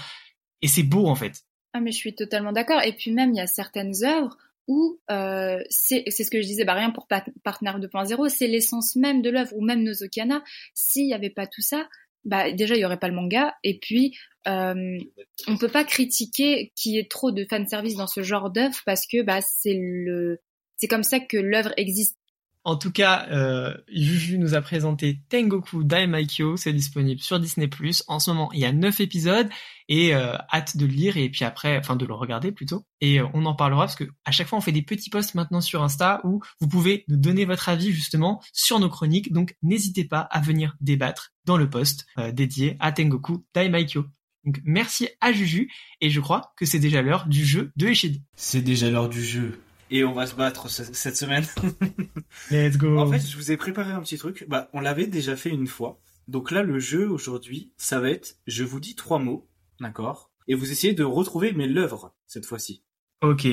et c'est beau en fait. Ah mais je suis totalement d'accord. Et puis même, il y a certaines œuvres où euh, c'est ce que je disais, bah rien pour Partner 2.0, c'est l'essence même de l'œuvre, ou même Nozokana. S'il y avait pas tout ça, bah déjà il y aurait pas le manga. Et puis euh, on peut pas critiquer qu'il y ait trop de fan service dans ce genre d'œuvre parce que bah c'est le c'est comme ça que l'œuvre existe en tout cas, euh, Juju nous a présenté Tengoku Daimaikyo, c'est disponible sur Disney+. En ce moment, il y a 9 épisodes et euh, hâte de le lire et puis après, enfin de le regarder plutôt. Et euh, on en parlera parce que à chaque fois, on fait des petits posts maintenant sur Insta où vous pouvez nous donner votre avis justement sur nos chroniques. Donc n'hésitez pas à venir débattre dans le post euh, dédié à Tengoku Daimaikyo. Donc merci à Juju et je crois que c'est déjà l'heure du jeu de Echid. C'est déjà l'heure du jeu. Et on va se battre ce- cette semaine. Let's go. En fait, je vous ai préparé un petit truc. Bah, on l'avait déjà fait une fois. Donc là, le jeu aujourd'hui, ça va être, je vous dis trois mots, d'accord Et vous essayez de retrouver mes l'œuvre cette fois-ci. ok.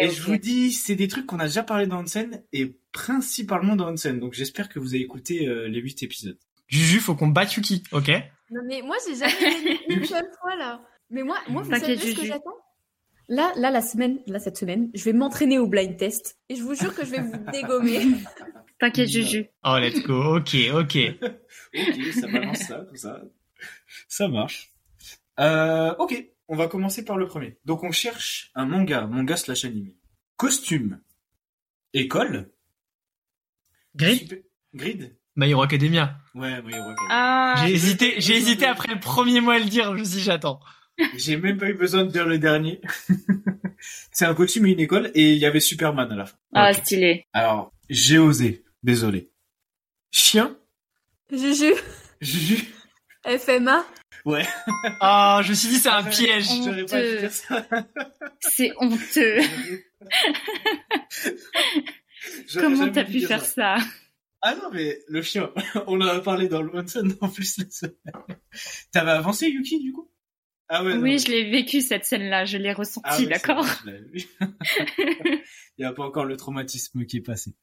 Et je vous dis, c'est des trucs qu'on a déjà parlé dans Onsen et principalement dans Onsen. Donc j'espère que vous avez écouté euh, les huit épisodes. Juju, faut qu'on batte Yuki, ok? Non mais moi j'ai jamais une seule fois là. Mais moi, moi vous savez ce que j'attends? Là, là la semaine, là cette semaine, je vais m'entraîner au blind test et je vous jure que je vais vous dégommer. T'inquiète, Juju. Oh, let's go. Ok, ok. ok, ça balance ça, tout ça. Ça marche. Euh, ok, on va commencer par le premier. Donc on cherche un manga, manga slash animé. Costume. École. Grid Super- Grid My Hero Academia. Ouais, oui, ouais. Ah, J'ai hésité, j'ai hésité après le premier mot à le dire, je me suis dit, j'attends. J'ai même pas eu besoin de dire le dernier. c'est un costume et une école et il y avait Superman à la fin. ah stylé. Alors, j'ai osé. Désolé. Chien. Juju, Juju. FMA, Ouais. Ah, je me suis dit, c'est un piège. J'aurais pas dû dire ça. C'est honteux. Comment t'as pu faire ça. ça? Ah non, mais le chien, on en a parlé dans le Monson en plus. la semaine. T'avais avancé Yuki du coup? Ah ouais. Oui, non. je l'ai vécu cette scène-là, je l'ai ressenti, Ah ouais, d'accord? Il n'y a pas encore le traumatisme qui est passé.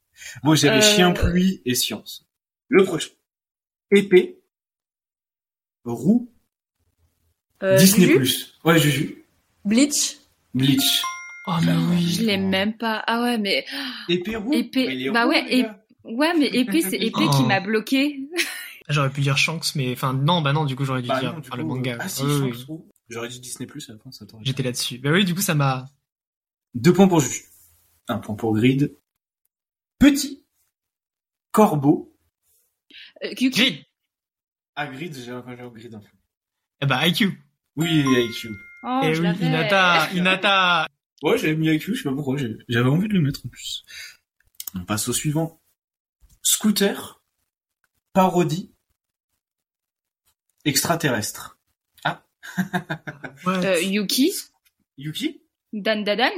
Bon, j'avais Euh, chien, pluie et science. Le prochain. Épée. Roue. Euh, Disney+. Juju, Ouais, Juju. Bleach, Bleach. Oh, mais oui. Je l'ai même pas. Ah ouais, mais Épée roue. Épée- bah ouais, ouais, mais épée, c'est épée Oh. qui m'a bloqué. J'aurais pu dire Shanks, mais enfin, non, bah non, du coup, j'aurais dû Bah dire non, le manga. euh, Ah si, Shanks roue. J'aurais dit Disney+, à la fin, ça t'aurait J'étais là-dessus. Bah oui, du coup, ça m'a. Deux points pour Juju. Un point pour Grid. Petit. Corbeau. Euh, Grid Ah, Grid, j'ai encore Grid en fait. Eh bah, IQ. Oui, IQ. Oh, Eh je oui, l'avais. Inata, Inata. Ouais, j'avais mis IQ, je sais pas pourquoi, j'avais envie de le mettre en plus. On passe au suivant. Scooter. Parodie. Extraterrestre. Ouais. Euh, Yuki, Yuki? Dan Dadan?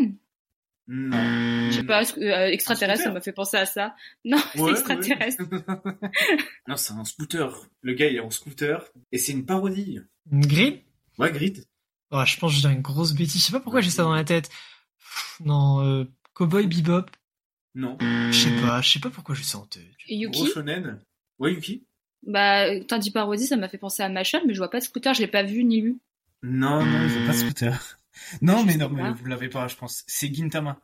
Non. Je sais pas, euh, extraterrestre, ça m'a fait penser à ça. Non, c'est extraterrestre. ouais. non, c'est un scooter. Le gars, il est en scooter. Et c'est une parodie. Grid Ouais, Grid. Oh, je pense que j'ai une grosse bêtise. Je sais pas pourquoi j'ai ça dans la tête. Pff, Non, euh, Cowboy Bebop. Non. Je sais pas, je sais pas pourquoi j'ai ça en tête. Gros Yuki, shonen. Ouais, Yuki. bah, t'as dit parodie, ça m'a fait penser à Machel, mais je vois pas de scooter, je l'ai pas vu ni lu. Non, non, il fait pas de scooter. Non, mais non, mais vous l'avez pas, je pense. C'est Gintama.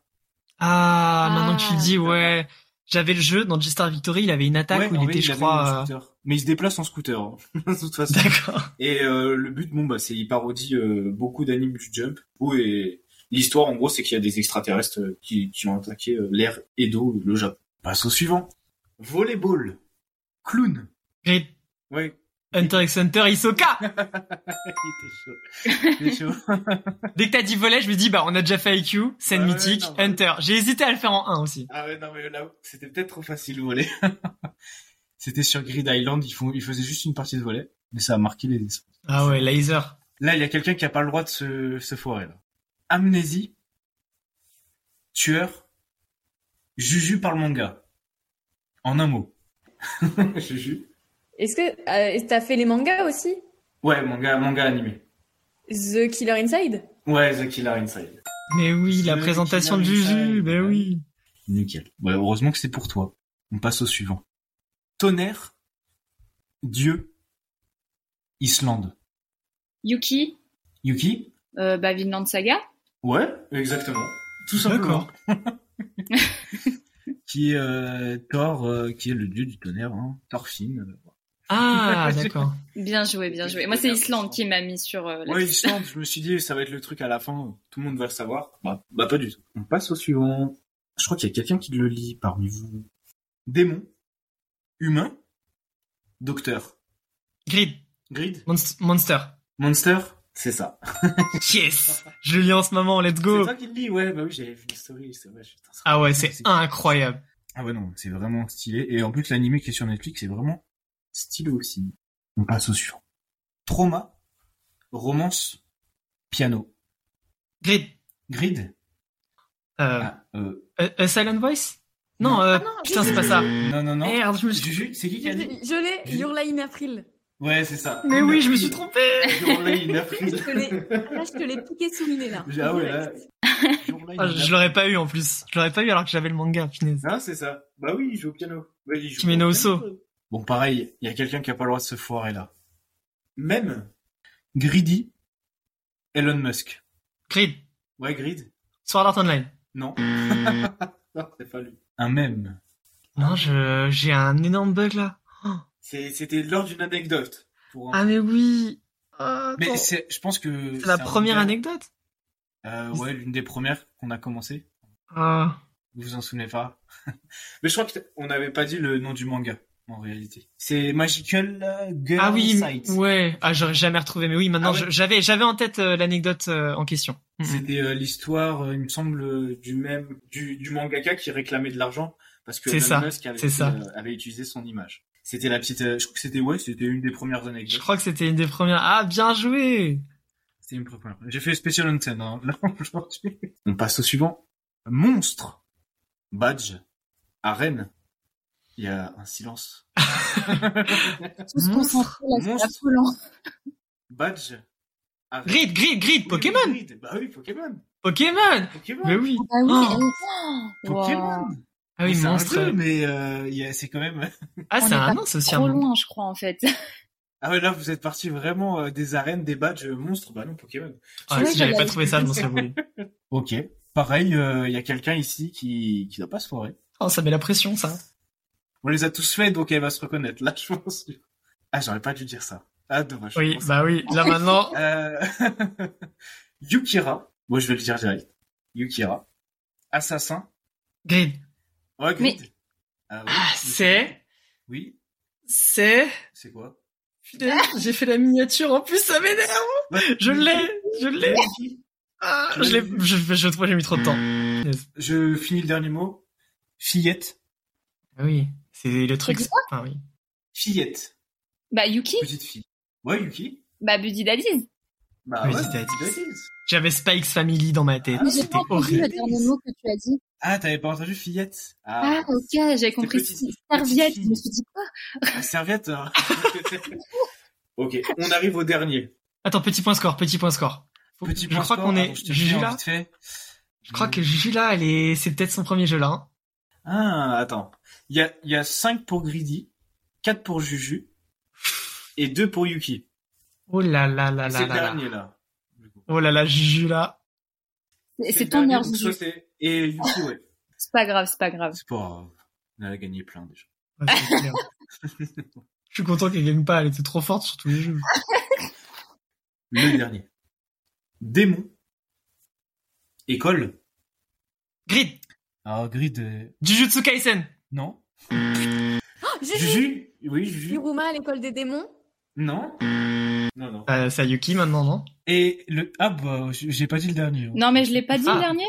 Ah, maintenant que tu le Ah, dis, ouais. J'avais le jeu dans G-Star Victory, il avait une attaque Ouais, où il vrai, était, je crois. euh, scooter. Mais il se déplace en scooter, hein, de toute façon. D'accord. Et euh, le but, bon, bah, c'est il parodie euh, beaucoup d'animes du Jump. Où et l'histoire, en gros, c'est qu'il y a des extraterrestres qui, qui ont attaqué euh, l'air Edo, le Japon. Passe au suivant. Volleyball. Clown. Grid, Ouais. Hunter x Hunter, Hisoka. il était chaud. Il était chaud. Dès que t'as dit volet, je me dis, bah, on a déjà fait IQ, scène Ouais, ouais, mythique, non, bah, Hunter. J'ai hésité à le faire en 1 aussi. Ah ouais, non, mais là, c'était peut-être trop facile, voler. c'était sur Grid Island, ils, font, ils faisaient juste une partie de volet. Mais ça a marqué les. Ah ouais, laser. Là, il y a quelqu'un qui a pas le droit de se, se foirer, là. Amnésie. Tueur. Juju par le manga. En un mot. Juju. Est-ce que euh, t'as fait les mangas aussi? Ouais, manga, manga animé. The Killer Inside? Ouais, The Killer Inside. Mais oui, la présentation de Juju, Inside, ben ouais. oui. Nickel. Ouais, heureusement que c'est pour toi. On passe au suivant. Tonnerre. Dieu. Islande. Yuki, Yuki? euh, bah, Vinland Saga. Ouais, exactement. Tout simplement. D'accord. qui est euh, Thor, euh, qui est le dieu du tonnerre, hein. Thorfinn. Ah, d'accord. Bien joué, bien joué. Moi, c'est Islande qui m'a mis sur euh, la Ouais, liste. Islande, je me suis dit, ça va être le truc à la fin, tout le monde va le savoir. Bah, bah pas du tout. On passe au suivant. Je crois qu'il y a quelqu'un qui le lit parmi vous. Démon. Humain. Docteur. Grid, Grid. Monst- Monster. Monster. C'est ça. Yes Je le lis en ce moment, let's C'est go toi qui le lis, ouais, bah oui, j'avais vu c'est vrai. ça- Ah ouais, c'est incroyable. Ah ouais, non, c'est vraiment stylé. Et en plus, l'animé qui est sur Netflix, c'est vraiment stylé aussi. On passe au suivant. Trauma. romance, piano. Grid. Grid Euh, ah, euh, A- A Silent Voice? Non, Non. euh, Ah non, putain, c'est pas ça. Non, non, non. Merde, je me suis... Juju, c'est qui qui a dit Je l'ai, Your Lie in April. Ouais, c'est ça. Mais oui, je me suis trompé Your Lie in April. Je te l'ai, là, je te l'ai piqué sous le nez, là. Ah ouais, là. Ah, je l'aurais pas eu en plus. Je l'aurais pas eu alors que j'avais le manga, punaise. Ah, c'est ça. Bah oui, il joue au piano. Bah, il joue Kimeno. Bon, pareil, il y a quelqu'un qui a pas le droit de se foirer là. Même? Greedy, Elon Musk. Grid. Ouais, Grid Sword Art Online. Non. non, c'est pas lui. Un même. Non, je, j'ai un énorme bug là. C'est- C'était lors d'une anecdote. Pour un- Ah mais oui. Ah, Mais c'est, je pense que c'est la première anecdote? Euh, ouais, l'une des premières qu'on a commencé. Ah. Vous vous en souvenez pas? Mais je crois qu'on n'avait pas dit le nom du manga en réalité. C'est Magical euh, Girl Ah oui, Sight. ouais. Ah, j'aurais jamais retrouvé. Mais oui, maintenant, Ah ouais. je- j'avais, j'avais en tête euh, l'anecdote euh, en question. C'était euh, l'histoire, il me semble, du même du, du mangaka qui réclamait de l'argent parce que Elon Musk avait, c'est ça. avait utilisé son image. C'était la petite, je crois que c'était ouais, c'était une des premières Je anecdotes. crois que c'était une des premières. Ah, bien joué. C'était une première. J'ai fait Special Antenne hein, là aujourd'hui. On passe au suivant. Monstre, badge, arène. Il y a un silence. Monstre. concentrés, là, c'est Monstre. affolant. badge, arène. Grid, grid, grid, Oui, Pokémon. oui, Grid. Bah oui, Pokémon. Pokémon. Pokémon. Mais oui. Ah oui, Oh. Pokémon. wow. Ah oui, un monstre. jeu, mais euh, il y a- c'est quand même. Ah, c'est est un aussi un Trop loin, je crois, en fait. Ah ouais, là, vous êtes parti vraiment euh, des arènes, des badges euh, monstres. Bah non, Pokémon. Ah, Ouais, si j'avais pas trouvé ça, je m'en serais voulu. Ok. Pareil, euh, il y a quelqu'un ici qui qui doit pas se foirer. Oh, ça met la pression, ça. On les a tous faits, donc elle va se reconnaître. Là, je pense. Ah, j'aurais pas dû dire ça. Ah, dommage. Oui, bah oui. Là maintenant. Euh... Yukira. Moi, je vais le dire direct. Yukira. Assassin. Grid. Ouais, Mais- Grid. Ah, oui. Ah, c'est, Oui. c'est. C'est quoi? Putain, j'ai fait la miniature en plus, ça m'énerve. Je l'ai, je l'ai. Ah, je l'ai, je, je, je trouve que j'ai mis trop de temps. Yes. Je finis le dernier mot. Fillette. Ah oui, c'est le truc. Enfin, oui. Fillette. Bah, Yuki, Petite fille. Ouais, Yuki. bah, Buddy Daddies. Bah ouais, Buddy Daddies. Daddies. J'avais Spikes Family dans ma tête. Ah, J'ai C'était horrible. le dernier mot que tu as dit. Ah, t'avais pas entendu fillette Ah, ok, j'avais compris. petite- Serviette, petite je me suis dit quoi La serviette. hein. ok, on arrive au dernier. Attends, petit point score, petit point score. Petit je point crois score. qu'on est Juju là. Je crois que Juju là, elle est, c'est peut-être son premier jeu là. hein. Ah, attends. Il y a, il y a 5 pour Greedy, 4 pour Juju, et 2 pour Yuki. Oh là là là C'est là le là là. dernier, là. Oh là là, Juju là. C'est le c'est ton dernier, heure, Juju. c'est- Et Yuki, ouais. C'est pas grave, c'est pas grave. C'est pas grave. On a gagné plein, déjà. Ouais, c'est clair. Je suis content qu'elle gagne pas, elle était trop forte sur tous les jeux. Le dernier. Démon. École. Grid, Ah, Grid, euh, Jujutsu Kaisen. non. Oh, Juju Oui, Juju. Hiruma à l'école des démons. Non. Non, non. Euh, c'est Yuki maintenant, non? Et le... Ah, bah, j'ai pas dit le dernier. hein. Non, mais je l'ai pas dit Ah. le dernier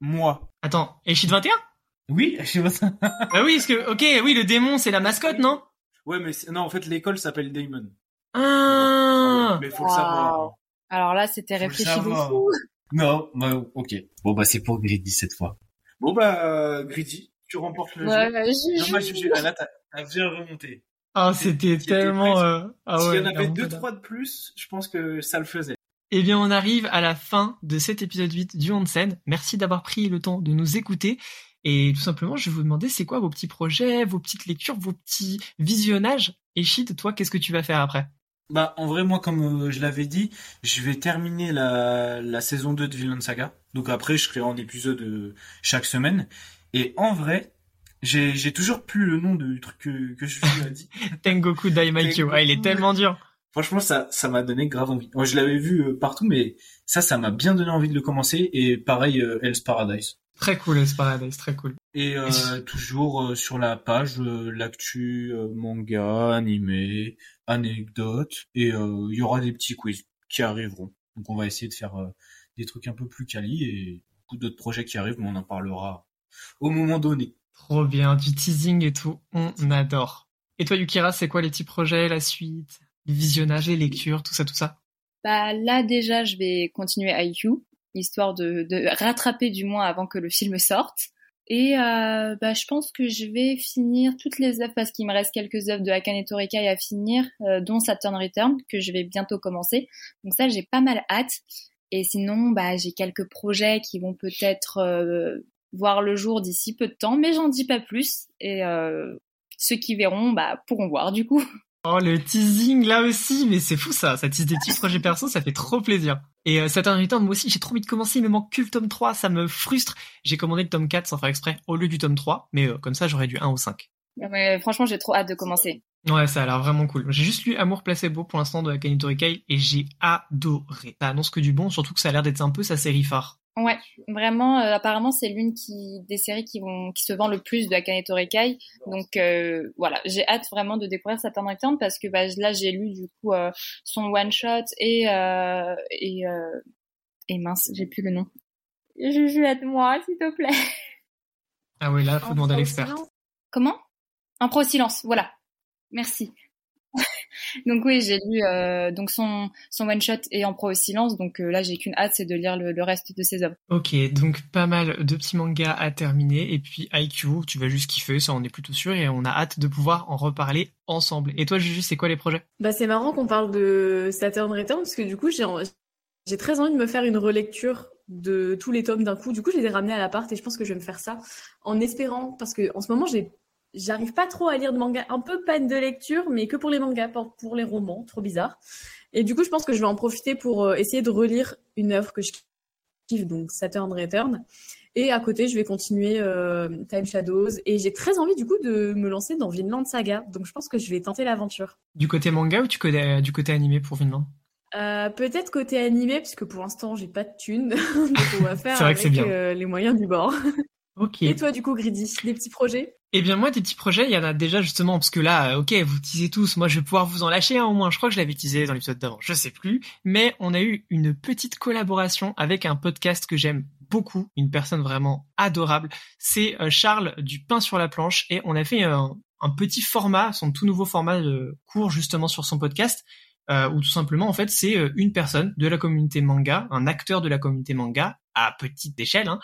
Moi. Attends, Eshid 21 Oui, pas ça. Bah oui, parce que, ok, oui, le démon, c'est la mascotte, non? Ouais, mais non, en fait, l'école s'appelle Damon. Ah Mais faut le savoir. Alors là, c'était réfléchi de fou. Non, bah, ok. Bon, bah, c'est pour Greedy cette fois. Bon, bah, euh, Greedy, tu remportes le Ouais, jeu. Dommage, Juju. Ah, là, t'as t'as bien remonté. Ah, c'était tellement... euh, Ah S'il ouais, y en avait deux, trois de plus, je pense que ça le faisait. Eh bien, on arrive à la fin de cet épisode 8 du Onsen. Merci d'avoir pris le temps de nous écouter. Et tout simplement, je vais vous demander, c'est quoi vos petits projets, vos petites lectures, vos petits visionnages? Et Shid, toi, qu'est-ce que tu vas faire après? Bah, en vrai, moi, comme euh, je l'avais dit, je vais terminer la, la saison 2 de Villain Saga. Donc après, je serai en épisode euh, chaque semaine. Et en vrai, j'ai j'ai toujours plus le nom du truc que, que je lui ai dit. Tengoku Daimaikyo. Tengoku. Ah, il est tellement dur. Franchement, ça ça m'a donné grave envie. Moi, je l'avais vu euh, partout, mais ça, ça m'a bien donné envie de le commencer. Et pareil, Hell's Paradise. Très cool, Hell's Paradise, très cool. Et euh, toujours euh, sur la page, euh, l'actu, euh, manga, animé, anecdotes, et euh, il y aura des petits quiz qui arriveront. Donc on va essayer de faire euh, des trucs un peu plus quali et beaucoup d'autres projets qui arrivent, mais on en parlera au moment donné. Trop bien, du teasing et tout, on adore. Et toi, Yukira, c'est quoi les petits projets, la suite, les visionnages, les lectures, tout ça, tout ça? Bah là déjà, je vais continuer IQ, histoire de, de rattraper du moins avant que le film sorte. Et euh, bah, je pense que je vais finir toutes les œuvres parce qu'il me reste quelques œuvres de Akane Torekai à finir, euh, dont Saturn Return que je vais bientôt commencer. Donc ça, j'ai pas mal hâte. Et sinon, bah, j'ai quelques projets qui vont peut-être euh, voir le jour d'ici peu de temps, mais j'en dis pas plus. Et euh, ceux qui verront, bah, pourront voir du coup. Oh, le teasing là aussi, mais c'est fou ça, ça tease des petits projets perso, ça fait trop plaisir. Et euh, Saturn Return, moi aussi j'ai trop envie de commencer, il me manque que le tome 3, ça me frustre. J'ai commandé le tome 4 sans faire exprès, au lieu du tome 3, mais euh, comme ça j'aurais du 1 ou 5. Mais franchement j'ai trop hâte de commencer. Ouais, ça a l'air vraiment cool. J'ai juste lu Amour placebo pour l'instant de Akane Torikai et j'ai adoré. Ça annonce que du bon, surtout que ça a l'air d'être un peu sa série phare. Ouais, vraiment. Euh, apparemment, c'est l'une qui des séries qui vont qui se vend le plus de Akane Torekai. Donc euh, voilà, j'ai hâte vraiment de découvrir Saturn Return parce que bah, là j'ai lu du coup euh, son one shot et euh, et euh, et mince, j'ai plus le nom. Juju aide-moi s'il te plaît. Ah ouais, là faut demander à l'expert. Comment? Un pro silence, voilà. Merci. Donc oui, j'ai lu euh, donc son son one shot et en pro au silence. Donc euh, là, j'ai qu'une hâte, c'est de lire le, le, reste de ses œuvres. Ok, donc pas mal de petits mangas à terminer et puis IQ, tu vas juste kiffer, ça on est plutôt sûr et on a hâte de pouvoir en reparler ensemble. Et toi, Juju, c'est quoi les projets? Bah c'est marrant qu'on parle de Saturn Return parce que du coup j'ai j'ai très envie de me faire une relecture de tous les tomes d'un coup. Du coup, je les ai ramenés à l'appart et je pense que je vais me faire ça en espérant parce que en ce moment j'ai j'arrive pas trop à lire de manga, un peu peine de lecture, mais que pour les mangas, pour, pour les romans, trop bizarre. Et du coup, je pense que je vais en profiter pour euh, essayer de relire une œuvre que je kiffe, donc Saturn Return. Et à côté, je vais continuer euh, Time Shadows. Et j'ai très envie du coup de me lancer dans Vinland Saga. Donc je pense que je vais tenter l'aventure. Du côté manga ou du côté, du côté animé pour Vinland? Euh, Peut-être côté animé, puisque pour l'instant, j'ai pas de thunes. donc on va faire avec euh, les moyens du bord. Ok. Et toi, du coup, Gridi, des petits projets? Eh bien, moi, des petits projets, il y en a déjà justement, parce que là, ok, vous teasez tous, moi, je vais pouvoir vous en lâcher un au moins. Je crois que je l'avais teasé dans l'épisode d'avant, je sais plus. Mais on a eu une petite collaboration avec un podcast que j'aime beaucoup, une personne vraiment adorable. C'est Charles du Pain sur la planche, et on a fait un, un petit format, son tout nouveau format de cours justement sur son podcast. Euh, où tout simplement en fait c'est une personne de la communauté manga, un acteur de la communauté manga à petite échelle, hein,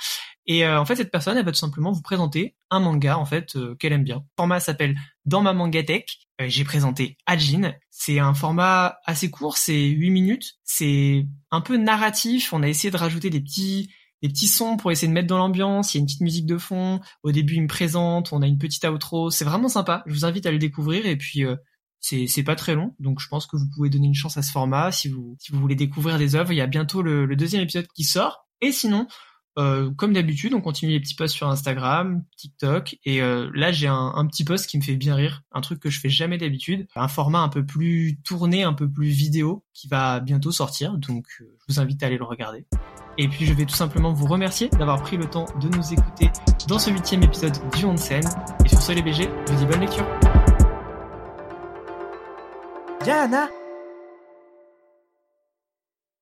et euh, en fait, cette personne, elle va tout simplement vous présenter un manga en fait euh, qu'elle aime bien. Le format s'appelle Dans ma mangatech. Euh, J'ai présenté Ajin. C'est un format assez court, c'est 8 minutes. C'est un peu narratif. On a essayé de rajouter des petits des petits sons pour essayer de mettre dans l'ambiance. Il y a une petite musique de fond. Au début, il me présente. On a une petite outro. C'est vraiment sympa. Je vous invite à le découvrir. Et puis, euh, c'est c'est pas très long. Donc, je pense que vous pouvez donner une chance à ce format si vous si vous voulez découvrir des œuvres. Il y a bientôt le, le deuxième épisode qui sort. Et sinon, euh, comme d'habitude, on continue les petits posts sur Instagram, TikTok, et euh, là j'ai un, petit post qui me fait bien rire, un truc que je fais jamais d'habitude, un format un peu plus tourné, un peu plus vidéo, qui va bientôt sortir, donc euh, je vous invite à aller le regarder. Et puis je vais tout simplement vous remercier d'avoir pris le temps de nous écouter dans ce huitième épisode du Onsen, et sur ce les BG, je vous dis bonne lecture. Yana